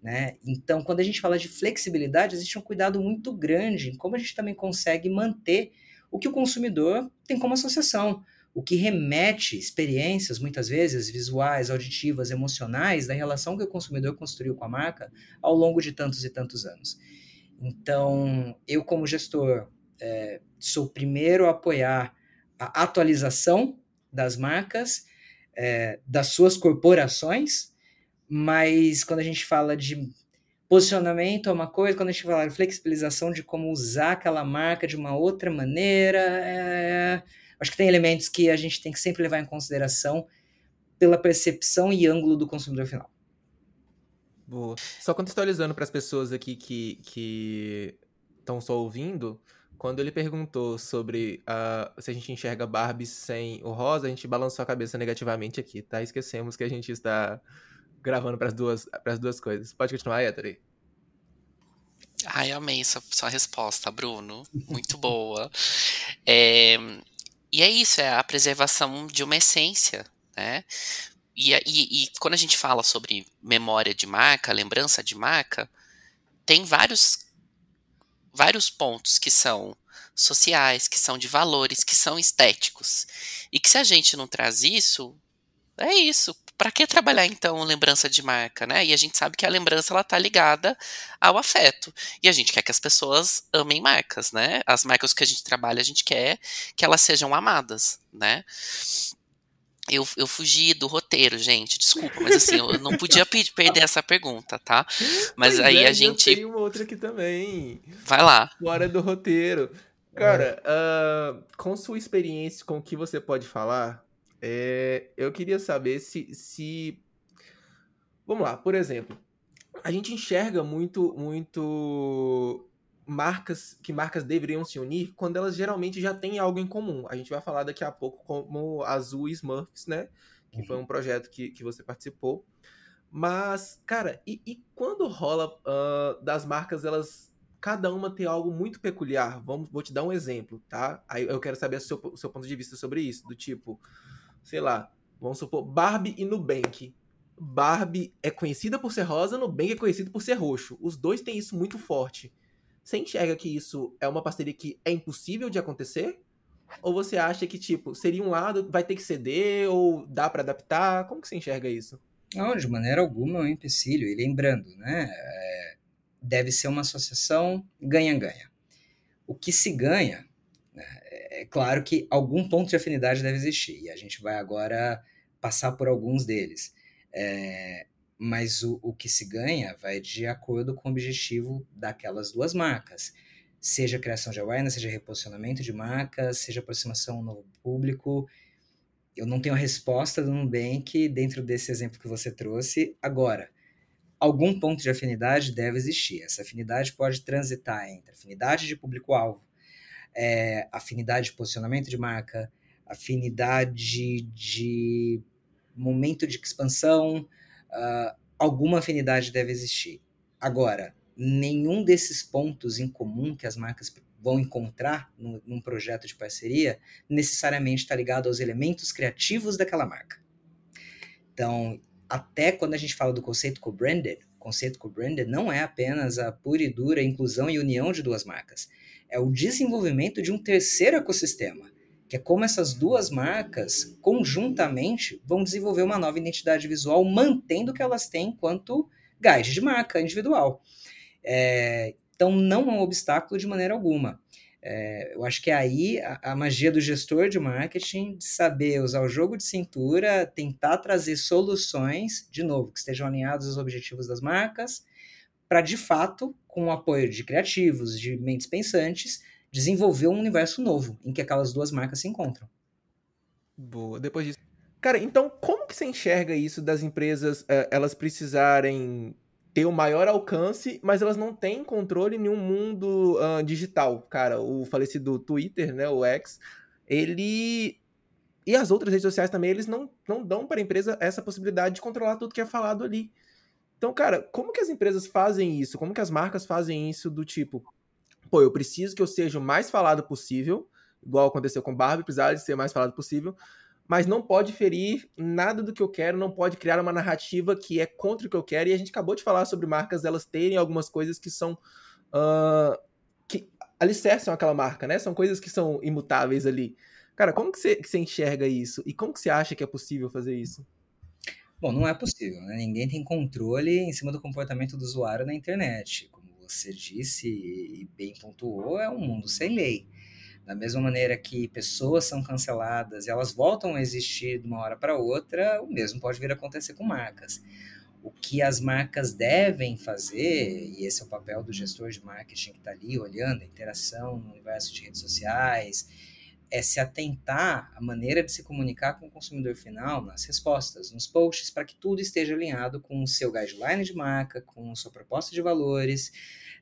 Né? Então, quando a gente fala de flexibilidade, existe um cuidado muito grande em como a gente também consegue manter o que o consumidor tem como associação, o que remete experiências, muitas vezes visuais, auditivas, emocionais, da relação que o consumidor construiu com a marca ao longo de tantos e tantos anos. Então, eu, como gestor, é, sou o primeiro a apoiar a atualização das marcas, é, das suas corporações, mas quando a gente fala de posicionamento é uma coisa, quando a gente fala de flexibilização de como usar aquela marca de uma outra maneira, é, acho que tem elementos que a gente tem que sempre levar em consideração pela percepção e ângulo do consumidor final. Boa. Só contextualizando para as pessoas aqui que estão só ouvindo, quando ele perguntou sobre uh, se a gente enxerga Barbie sem o rosa, a gente balançou a cabeça negativamente aqui, tá? Esquecemos que a gente está gravando para as duas, duas coisas. Pode continuar, Héctor? Ai, amei sua, sua resposta, Bruno. Muito boa. É, e é isso, é a preservação de uma essência, né? E, e, e, quando a gente fala sobre memória de marca, lembrança de marca, tem vários, vários pontos que são sociais, que são de valores, que são estéticos. E que se a gente não traz isso, é isso. Para que trabalhar então lembrança de marca, né? E a gente sabe que a lembrança ela tá ligada ao afeto. E a gente quer que as pessoas amem marcas, né? As marcas que a gente trabalha, a gente quer que elas sejam amadas, né? Eu, eu fugi do roteiro, gente, desculpa, mas assim, eu não podia perder essa pergunta, tá? Mas Pois aí é, a eu gente. tenho uma outra aqui também. Vai lá. Fora do roteiro. Cara, ah, com sua experiência, com o que você pode falar, é, eu queria saber se, se. Vamos lá, por exemplo, a gente enxerga muito, muito marcas que marcas deveriam se unir quando elas geralmente já têm algo em comum. A gente vai falar daqui a pouco como Azul e Smurfs, né? Que foi um projeto que, que você participou. Mas, cara, e, e quando rola ah, das marcas elas cada uma tem algo muito peculiar? Vamos, vou te dar um exemplo, tá? Aí eu quero saber o seu, o seu ponto de vista sobre isso, do tipo, sei lá, vamos supor Barbie e Nubank. Barbie é conhecida por ser rosa, Nubank é conhecido por ser roxo. Os dois têm isso muito forte. Você enxerga que isso é uma parceria que é impossível de acontecer? Ou você acha que, tipo, seria um lado, vai ter que ceder, ou dá pra adaptar? Como que você enxerga isso? Não, de maneira alguma é um empecilho. E lembrando, né? é, deve ser uma associação ganha-ganha. O que se ganha, né, é claro que algum ponto de afinidade deve existir, e a gente vai agora passar por alguns deles. É, mas o, o que se ganha vai de acordo com o objetivo daquelas duas marcas. Seja criação de awareness, seja reposicionamento de marcas, seja aproximação ao novo público. Eu não tenho a resposta do Nubank dentro desse exemplo que você trouxe. Agora, algum ponto de afinidade deve existir. Essa afinidade pode transitar entre afinidade de público-alvo, é, afinidade de posicionamento de marca, afinidade de momento de expansão, ah, alguma afinidade deve existir. Agora, nenhum desses pontos em comum que as marcas vão encontrar num, num projeto de parceria necessariamente está ligado aos elementos criativos daquela marca. Então, até quando a gente fala do conceito co-branded, conceito co-branded não é apenas a pura e dura inclusão e união de duas marcas, é o desenvolvimento de um terceiro ecossistema, que é como essas duas marcas conjuntamente vão desenvolver uma nova identidade visual, mantendo o que elas têm enquanto guide de marca individual. É, então, não é um obstáculo de maneira alguma. É, eu acho que é aí a, a, magia do gestor de marketing, de saber usar o jogo de cintura, tentar trazer soluções, de novo, que estejam alinhados aos objetivos das marcas, para de fato, com o apoio de criativos, de mentes pensantes, desenvolver um universo novo em que aquelas duas marcas se encontram. Boa, depois disso. Cara, então como que você enxerga isso das empresas, uh, elas precisarem ter o maior alcance, mas elas não têm controle em um mundo uh, digital. Cara, o falecido Twitter, né, o X, ele e as outras redes sociais também, eles não, não dão para a empresa essa possibilidade de controlar tudo que é falado ali. Então, cara, como que as empresas fazem isso? Como que as marcas fazem isso do tipo, pô, eu preciso que eu seja o mais falado possível, igual aconteceu com Barbie, precisava de ser o mais falado possível, mas não pode ferir nada do que eu quero, não pode criar uma narrativa que é contra o que eu quero. E a gente acabou de falar sobre marcas elas terem algumas coisas que são. Uh, que alicerçam aquela marca, né? São coisas que são imutáveis ali. Cara, como que você, que você enxerga isso? E como que você acha que é possível fazer isso? Bom, não é possível, né? Ninguém tem controle em cima do comportamento do usuário na internet. Você disse e bem pontuou, é um mundo sem lei. Da mesma maneira que pessoas são canceladas e elas voltam a existir de uma hora para outra, o mesmo pode vir a acontecer com marcas. O que as marcas devem fazer, e esse é o papel do gestor de marketing que está ali olhando a interação no universo de redes sociais, é se atentar à maneira de se comunicar com o consumidor final nas respostas, nos posts, para que tudo esteja alinhado com o seu guideline de marca, com a sua proposta de valores,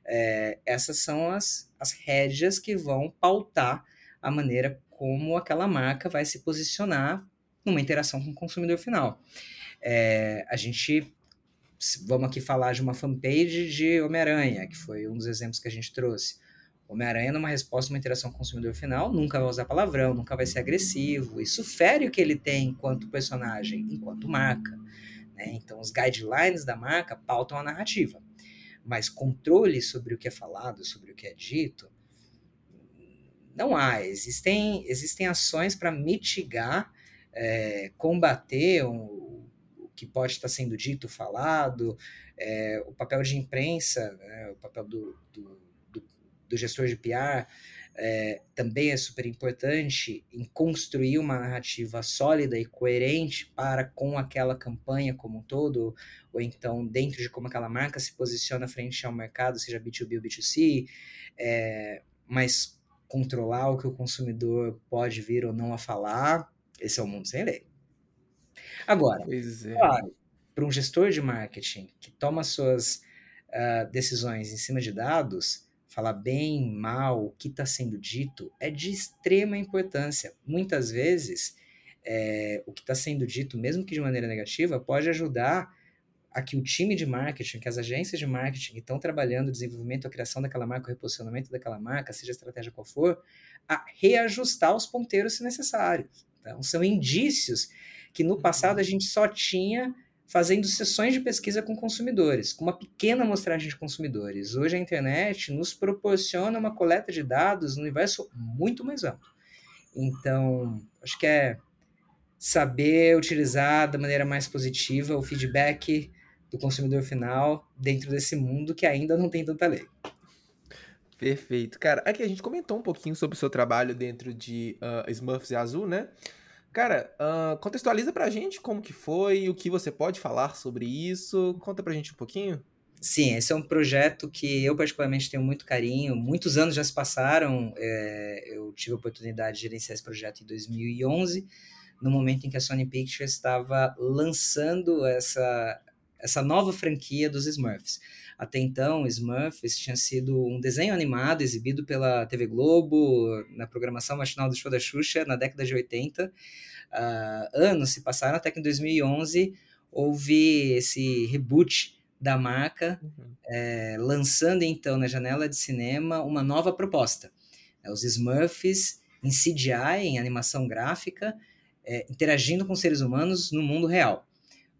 é, essas são as, as rédeas que vão pautar a maneira como aquela marca vai se posicionar numa interação com o consumidor final. É, a gente vamos aqui falar de uma fanpage de Homem-Aranha, que foi um dos exemplos que a gente trouxe. Homem-Aranha, numa resposta uma interação com o consumidor final, nunca vai usar palavrão, nunca vai ser agressivo. Isso fere o que ele tem enquanto personagem, enquanto marca. Né? Então, os guidelines da marca pautam a narrativa mas controle sobre o que é falado, sobre o que é dito, Não há. Existem, existem ações para mitigar, é, combater o, o, que pode estar sendo dito, falado, é, o papel de imprensa, né, o papel do, do, do, gestor de PR, é, também é super importante em construir uma narrativa sólida e coerente para com aquela campanha como um todo, ou então dentro de como aquela marca se posiciona frente ao mercado, seja B2B ou B2C, é, mas controlar o que o consumidor pode vir ou não a falar, esse é o mundo sem lei. Agora, é. claro, para um gestor de marketing que toma suas uh, decisões em cima de dados, falar bem, mal, o que está sendo dito, é de extrema importância. Muitas vezes, é, o que está sendo dito, mesmo que de maneira negativa, pode ajudar a que o time de marketing, que as agências de marketing que estão trabalhando o desenvolvimento, a criação daquela marca, o reposicionamento daquela marca, seja a estratégia qual for, a reajustar os ponteiros se necessário. Então, são indícios que no passado a gente só tinha fazendo sessões de pesquisa com consumidores, com uma pequena amostragem de consumidores. Hoje a internet nos proporciona uma coleta de dados no universo muito mais amplo. Então, acho que é saber utilizar da maneira mais positiva o feedback do consumidor final dentro desse mundo que ainda não tem tanta lei. Perfeito. Cara, aqui a gente comentou um pouquinho sobre o seu trabalho dentro de uh, Smurfs e Azul, né? Cara, uh, contextualiza pra gente como que foi, o que você pode falar sobre isso. Conta pra gente um pouquinho. Sim, esse é um projeto que eu particularmente tenho muito carinho. Muitos anos já se passaram. É, eu tive a oportunidade de gerenciar esse projeto em 2011, no momento em que a Sony Pictures estava lançando essa, essa nova franquia dos Smurfs. Até então, Smurfs tinha sido um desenho animado exibido pela TV Globo na programação matinal do show da Xuxa na década de 80. Uh, ah, anos se passaram até que em 2011 houve esse reboot da marca, uhum. é, lançando então na janela de cinema uma nova proposta. É, os Smurfs em CGI, em animação gráfica, é, interagindo com seres humanos no mundo real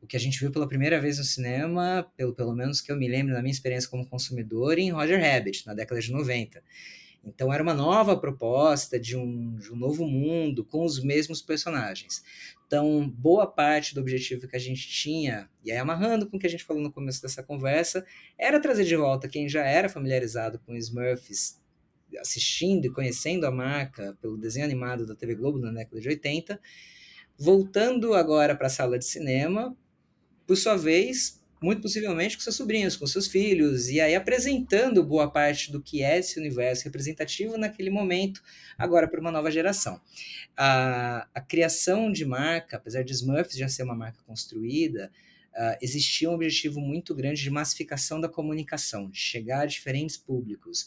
o que a gente viu pela primeira vez no cinema, pelo, pelo menos que eu me lembro da minha experiência como consumidor, em Roger Rabbit, na década de 90. Então era uma nova proposta de um, de um novo mundo com os mesmos personagens. Então, boa parte do objetivo que a gente tinha, e aí amarrando com o que a gente falou no começo dessa conversa, era trazer de volta quem já era familiarizado com Smurfs, assistindo e conhecendo a marca pelo desenho animado da TV Globo na década de 80, voltando agora para a sala de cinema por sua vez, muito possivelmente com seus sobrinhos, com seus filhos, e aí apresentando boa parte do que é esse universo representativo naquele momento, agora para uma nova geração. A, a criação de marca, apesar de Smurfs já ser uma marca construída, Uh, existia um objetivo muito grande de massificação da comunicação, de chegar a diferentes públicos,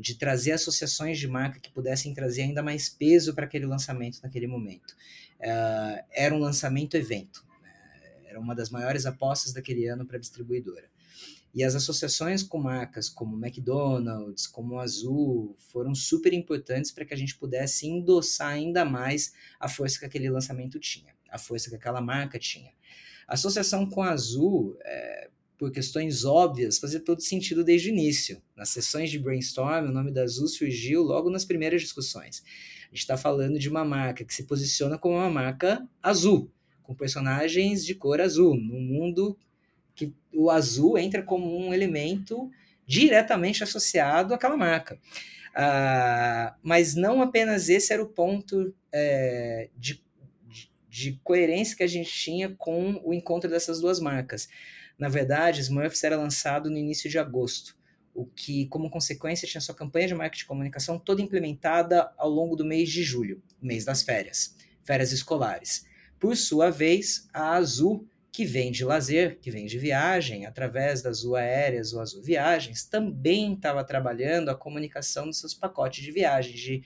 de trazer associações de marca que pudessem trazer ainda mais peso para aquele lançamento naquele momento. Uh, era um lançamento evento, era uma das maiores apostas daquele ano para a distribuidora. E as associações com marcas como McDonald's, como Azul, foram super importantes para que a gente pudesse endossar ainda mais a força que aquele lançamento tinha, a força que aquela marca tinha. A associação com Azul, é, por questões óbvias, fazia todo sentido desde o início. Nas sessões de brainstorm, o nome da Azul surgiu logo nas primeiras discussões. A gente está falando de uma marca que se posiciona como uma marca azul, com personagens de cor azul, num mundo que o azul entra como um elemento diretamente associado àquela marca. Uh, mas não apenas esse era o ponto é, de, de, de, coerência que a gente tinha com o encontro dessas duas marcas. Na verdade, Smurfs era lançado no início de agosto, o que, como consequência, tinha sua campanha de marketing e comunicação toda implementada ao longo do mês de julho, mês das férias, férias escolares. Por sua vez, a Azul, que vende lazer, que vende viagem, através da Azul Aéreas ou Azul Viagens, também estava trabalhando a comunicação dos seus pacotes de viagens, de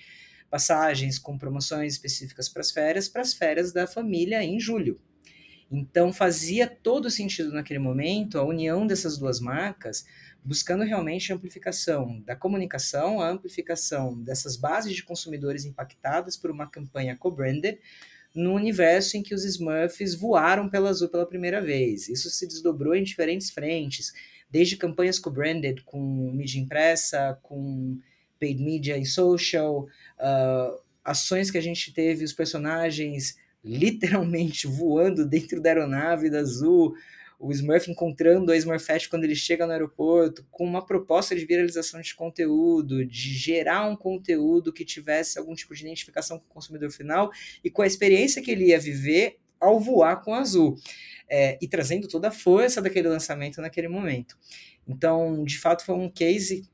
passagens com promoções específicas para as férias, para as férias da família em julho. Então fazia todo sentido naquele momento a união dessas duas marcas, buscando realmente a amplificação da comunicação, a amplificação dessas bases de consumidores impactadas por uma campanha co-branded, no universo em que os Smurfs voaram pela Azul pela primeira vez. Isso se desdobrou em diferentes frentes, desde campanhas co-branded, com mídia impressa, com paid media e social, uh, ações que a gente teve, os personagens literalmente voando dentro da aeronave da Azul, o Smurf encontrando a Smurfette quando ele chega no aeroporto, com uma proposta de viralização de conteúdo, de gerar um conteúdo que tivesse algum tipo de identificação com o consumidor final e com a experiência que ele ia viver ao voar com Azul. É, e trazendo toda a força daquele lançamento naquele momento. Então, de fato, foi um case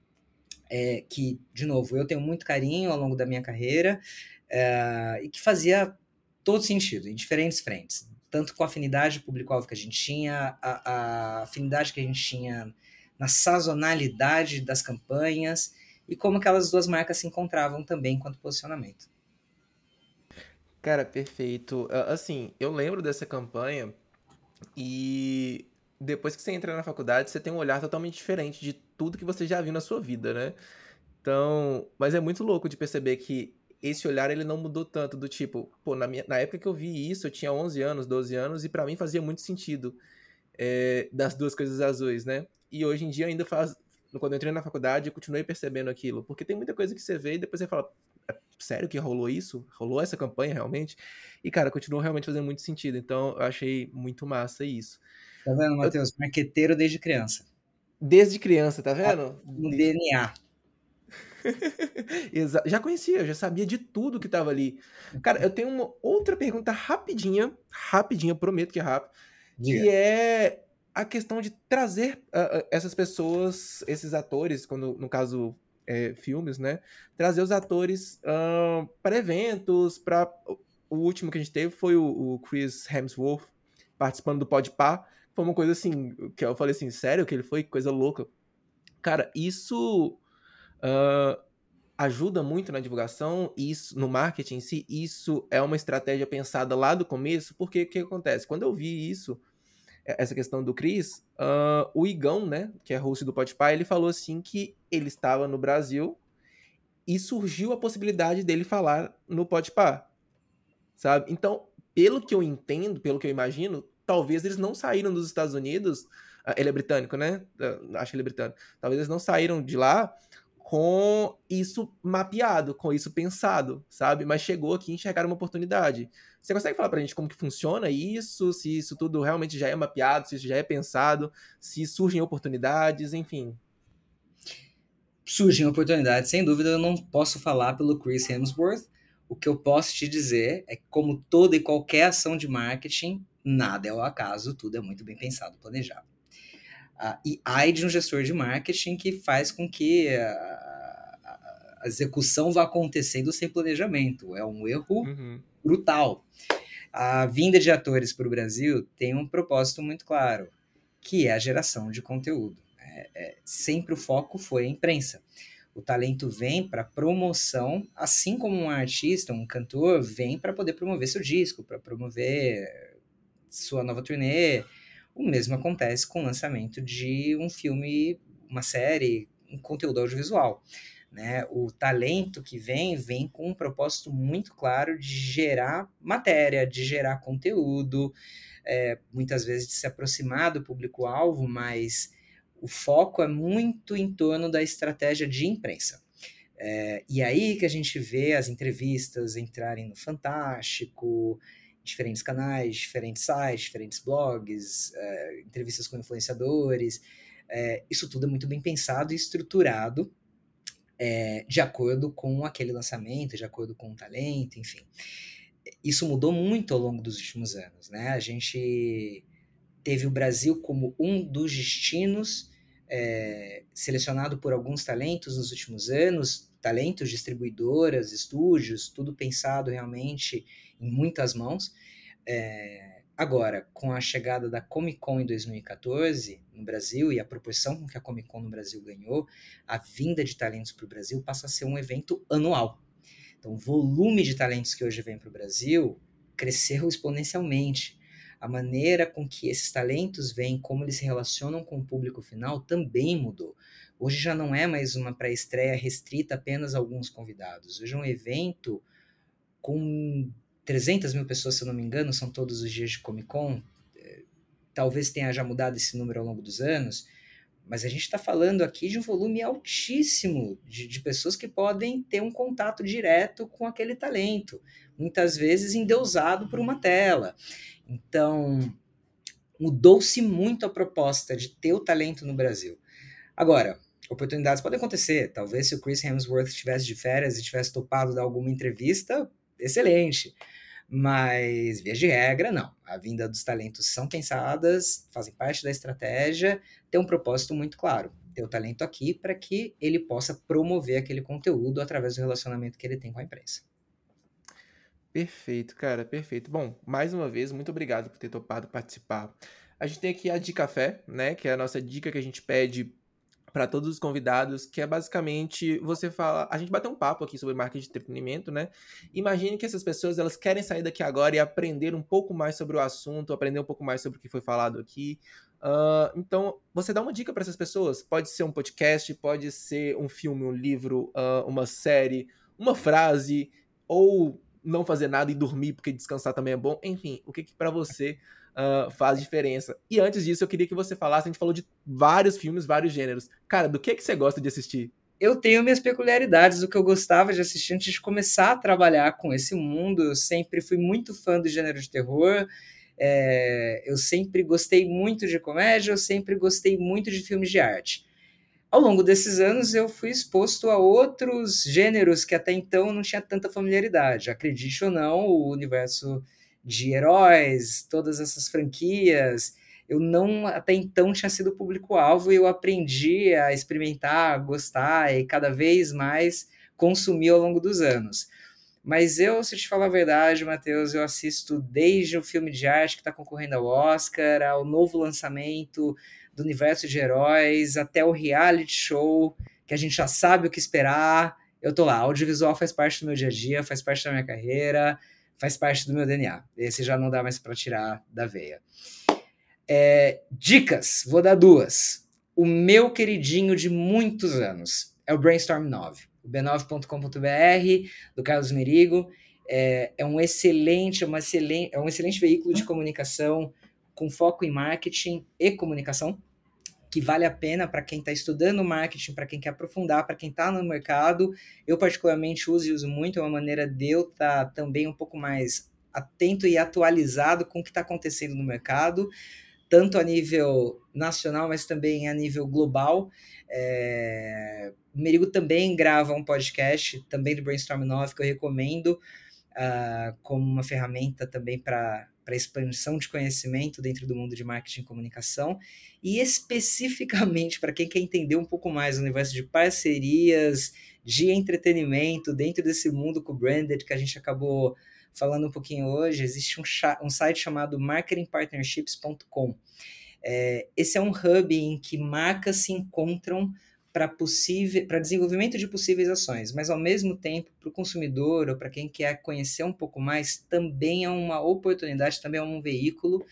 é, que, de novo, eu tenho muito carinho ao longo da minha carreira é, e que fazia todo sentido, em diferentes frentes tanto com a afinidade público-alvo que a gente tinha, a, a, afinidade que a gente tinha na sazonalidade das campanhas e como aquelas duas marcas se encontravam também quanto posicionamento. Cara, perfeito. Assim, eu lembro dessa campanha e depois que você entra na faculdade, você tem um olhar totalmente diferente de tudo que você já viu na sua vida, né? Então, mas é muito louco de perceber que esse olhar ele não mudou tanto do tipo, pô, na, minha, na época que eu vi isso, eu tinha 11 anos, 12 anos, e para mim fazia muito sentido é, das duas coisas azuis, né? E hoje em dia ainda faz. Quando eu entrei na faculdade, eu continuei percebendo aquilo. Porque tem muita coisa que você vê e depois você fala, é sério que rolou isso? Rolou essa campanha realmente? E, cara, continuou realmente fazendo muito sentido. Então, eu achei muito massa isso. Tá vendo, Matheus? Eu... Marqueteiro desde criança. Desde criança, tá vendo? No DNA. já conhecia, já sabia de tudo que tava ali. Cara, eu tenho uma outra pergunta rapidinha, rapidinha, prometo que é rápido, Diga. que é a questão de trazer uh, essas pessoas, esses atores, quando no caso é, filmes, né, trazer os atores uh, para eventos, para o último que a gente teve foi o, o Chris Hemsworth participando do Podpah, foi uma coisa assim, que eu falei assim, sério que ele foi coisa louca. Cara, isso uh, ajuda muito na divulgação, isso no marketing em si, isso é uma estratégia pensada lá do começo, porque o que acontece? Quando eu vi isso, essa questão do Chris, uh, o Igão, né, que é host do Podpah, ele falou assim que ele estava no Brasil e surgiu a possibilidade dele falar no Podpah, sabe? Então, pelo que eu entendo, pelo que eu imagino, talvez eles não saíram dos Estados Unidos, uh, ele é britânico, né? Acho que ele é britânico. Talvez eles não saíram de lá com isso mapeado, com isso pensado, sabe? Mas chegou aqui e enxergaram uma oportunidade. Você consegue falar pra gente como que funciona isso? Se isso tudo realmente já é mapeado, se isso já é pensado, se surgem oportunidades, enfim. Surgem oportunidades, sem dúvida, eu não posso falar pelo Chris Hemsworth. O que eu posso te dizer é que, como toda e qualquer ação de marketing, nada é o acaso, tudo é muito bem pensado, planejado. Uh, e ai de um gestor de marketing que faz com que a, a execução vá acontecendo sem planejamento. É um erro uhum. brutal. A vinda de atores para o Brasil tem um propósito muito claro, que é a geração de conteúdo. É, é, sempre o foco foi a imprensa. O talento vem para promoção, assim como um artista, um cantor, vem para poder promover seu disco, para promover sua nova turnê, o mesmo acontece com o lançamento de um filme, uma série, um conteúdo audiovisual. Né? O talento que vem, vem com um propósito muito claro de gerar matéria, de gerar conteúdo, é, muitas vezes de se aproximar do público-alvo, mas o foco é muito em torno da estratégia de imprensa. É, e aí que a gente vê as entrevistas entrarem no Fantástico, diferentes canais, diferentes sites, diferentes blogs, é, entrevistas com influenciadores. É, isso tudo é muito bem pensado e estruturado é, de acordo com aquele lançamento, de acordo com o talento, enfim. Isso mudou muito ao longo dos últimos anos, né? A gente teve o Brasil como um dos destinos é, selecionado por alguns talentos nos últimos anos, talentos, distribuidoras, estúdios, tudo pensado realmente em muitas mãos. É, agora, com a chegada da Comic Con em 2014 no Brasil e a proporção com que a Comic Con no Brasil ganhou, a vinda de talentos para o Brasil passa a ser um evento anual. Então, o volume de talentos que hoje vem para o Brasil cresceu exponencialmente. A maneira com que esses talentos vêm, como eles se relacionam com o público final, também mudou. Hoje já não é mais uma pré-estreia restrita apenas a alguns convidados. Hoje é um evento com 300 mil pessoas, se eu não me engano, são todos os dias de Comic Con. É, talvez tenha já mudado esse número ao longo dos anos, mas a gente está falando aqui de um volume altíssimo de, de pessoas que podem ter um contato direto com aquele talento, muitas vezes endeusado por uma tela. Então, mudou-se muito a proposta de ter o talento no Brasil. Agora, oportunidades podem acontecer. Talvez se o Chris Hemsworth estivesse de férias e tivesse topado dar alguma entrevista, excelente. Mas, via de regra, não. A vinda dos talentos são pensadas, fazem parte da estratégia, tem um propósito muito claro. Ter o talento aqui para que ele possa promover aquele conteúdo através do relacionamento que ele tem com a imprensa. Perfeito, cara, perfeito. Bom, mais uma vez, muito obrigado por ter topado participar. A gente tem aqui a Dica Fé, né? Que é a nossa dica que a gente pede para todos os convidados, que é basicamente você fala, a gente bateu um papo aqui sobre marketing de entretenimento, né? Imagine que essas pessoas elas querem sair daqui agora e aprender um pouco mais sobre o assunto, aprender um pouco mais sobre o que foi falado aqui. Uh, então, você dá uma dica para essas pessoas. Pode ser um podcast, pode ser um filme, um livro, uh, uma série, uma frase, ou não fazer nada e dormir porque descansar também é bom. Enfim, o que, que para você uh, faz diferença. E antes disso, eu queria que você falasse, a gente falou de vários filmes, vários gêneros. Cara, do que, que você gosta de assistir? Eu tenho minhas peculiaridades, o que eu gostava de assistir antes de começar a trabalhar com esse mundo. Eu sempre fui muito fã do gênero de terror. É, eu sempre gostei muito de comédia, eu sempre gostei muito de filmes de arte. Ao longo desses anos, eu fui exposto a outros gêneros que até então não tinha tanta familiaridade. Acredite ou não, o universo de heróis, todas essas franquias. Eu não até então tinha sido público-alvo e eu aprendi a experimentar, a gostar e cada vez mais consumir ao longo dos anos. Mas eu, se te falar a verdade, Matheus, eu assisto desde o filme de arte que está concorrendo ao Oscar, ao novo lançamento do universo de heróis, até o reality show, que a gente já sabe o que esperar. Eu tô lá, audiovisual faz parte do meu dia a dia, faz parte da minha carreira faz parte do meu DNA. Esse já não dá mais para tirar da veia. É, dicas, vou dar duas. O meu queridinho de muitos anos é o Brainstorm 9, o b9.com.br, do Carlos Merigo. É, é, um excelente, uma excelente, é um excelente veículo de comunicação com foco em marketing e comunicação que vale a pena para quem está estudando marketing, para quem quer aprofundar, para quem está no mercado. Eu, particularmente, uso e uso muito, é uma maneira de eu estar tá também um pouco mais atento e atualizado com o que está acontecendo no mercado, tanto a nível nacional, mas também a nível global. É... O Merigo também grava um podcast, também do Brainstorm 9, que eu recomendo uh, como uma ferramenta também para para expansão de conhecimento dentro do mundo de marketing e comunicação, e especificamente para quem quer entender um pouco mais o universo de parcerias, de entretenimento dentro desse mundo com o branded que a gente acabou falando um pouquinho hoje, existe um, um site chamado marketingpartnerships.com. É, esse é um hub em que marcas se encontram para desenvolvimento de possíveis ações, mas ao mesmo tempo para o consumidor ou para quem quer conhecer um pouco mais também é uma oportunidade, também é um veículo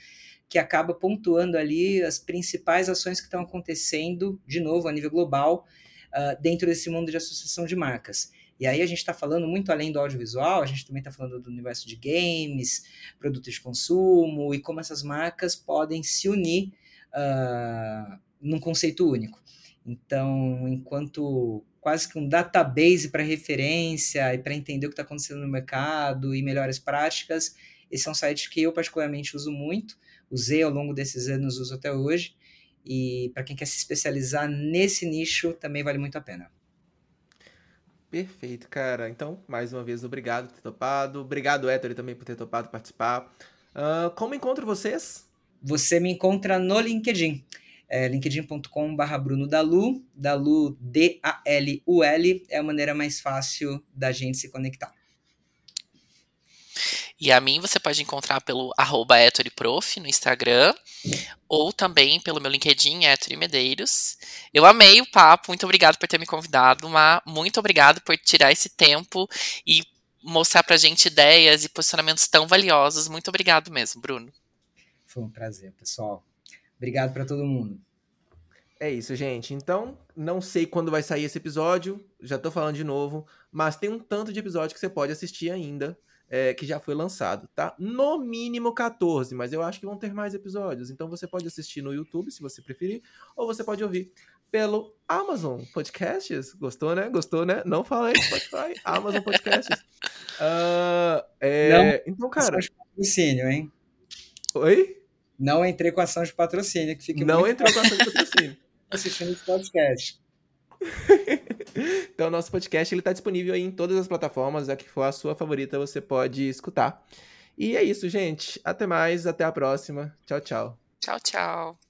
que acaba pontuando ali as principais ações que estão acontecendo de novo a nível global uh, dentro desse mundo de associação de marcas. E aí a gente está falando muito além do audiovisual, a gente também está falando do universo de games, produtos de consumo e como essas marcas podem se unir uh, num conceito único. Então, enquanto quase que um database para referência e para entender o que está acontecendo no mercado e melhores práticas, esse é um site que eu particularmente uso muito, usei ao longo desses anos, uso até hoje, e para quem quer se especializar nesse nicho, também vale muito a pena. Perfeito, cara. Então, mais uma vez, obrigado por ter topado. Obrigado, Héctor, também por ter topado participar. Uh, como encontro vocês? Você me encontra no LinkedIn é, linkedin.com.br Bruno Dalu, Dalu D-A-L-U-L, é a maneira mais fácil da gente se conectar. E a mim você pode encontrar pelo arroba Prof no Instagram, ou também pelo meu LinkedIn, Ettore Medeiros. Eu amei o papo, muito obrigado por ter me convidado, mas muito obrigado por tirar esse tempo e mostrar pra gente ideias e posicionamentos tão valiosos. Muito obrigado mesmo, Bruno. Foi um prazer, pessoal. Obrigado para todo mundo. É isso, gente. Então, não sei quando vai sair esse episódio, já tô falando de novo, mas tem um tanto de episódio que você pode assistir ainda. é, que já foi lançado, tá? No mínimo 14, mas eu acho que vão ter mais episódios. Então você pode assistir no YouTube, se você preferir, ou você pode ouvir pelo Amazon Podcasts. Gostou, né? Gostou, né? Não fala aí, Spotify, Amazon Podcasts. Uh, é... Não, então, cara. Patrocínio, hein? Oi? Não entrei com ação de patrocínio, que fica Não entrou com ação de patrocínio. Assistindo esse podcast. então, nosso podcast ele está disponível aí em todas as plataformas. A que for a sua favorita, você pode escutar. E é isso, gente. Até mais, até a próxima. Tchau, tchau. Tchau, tchau.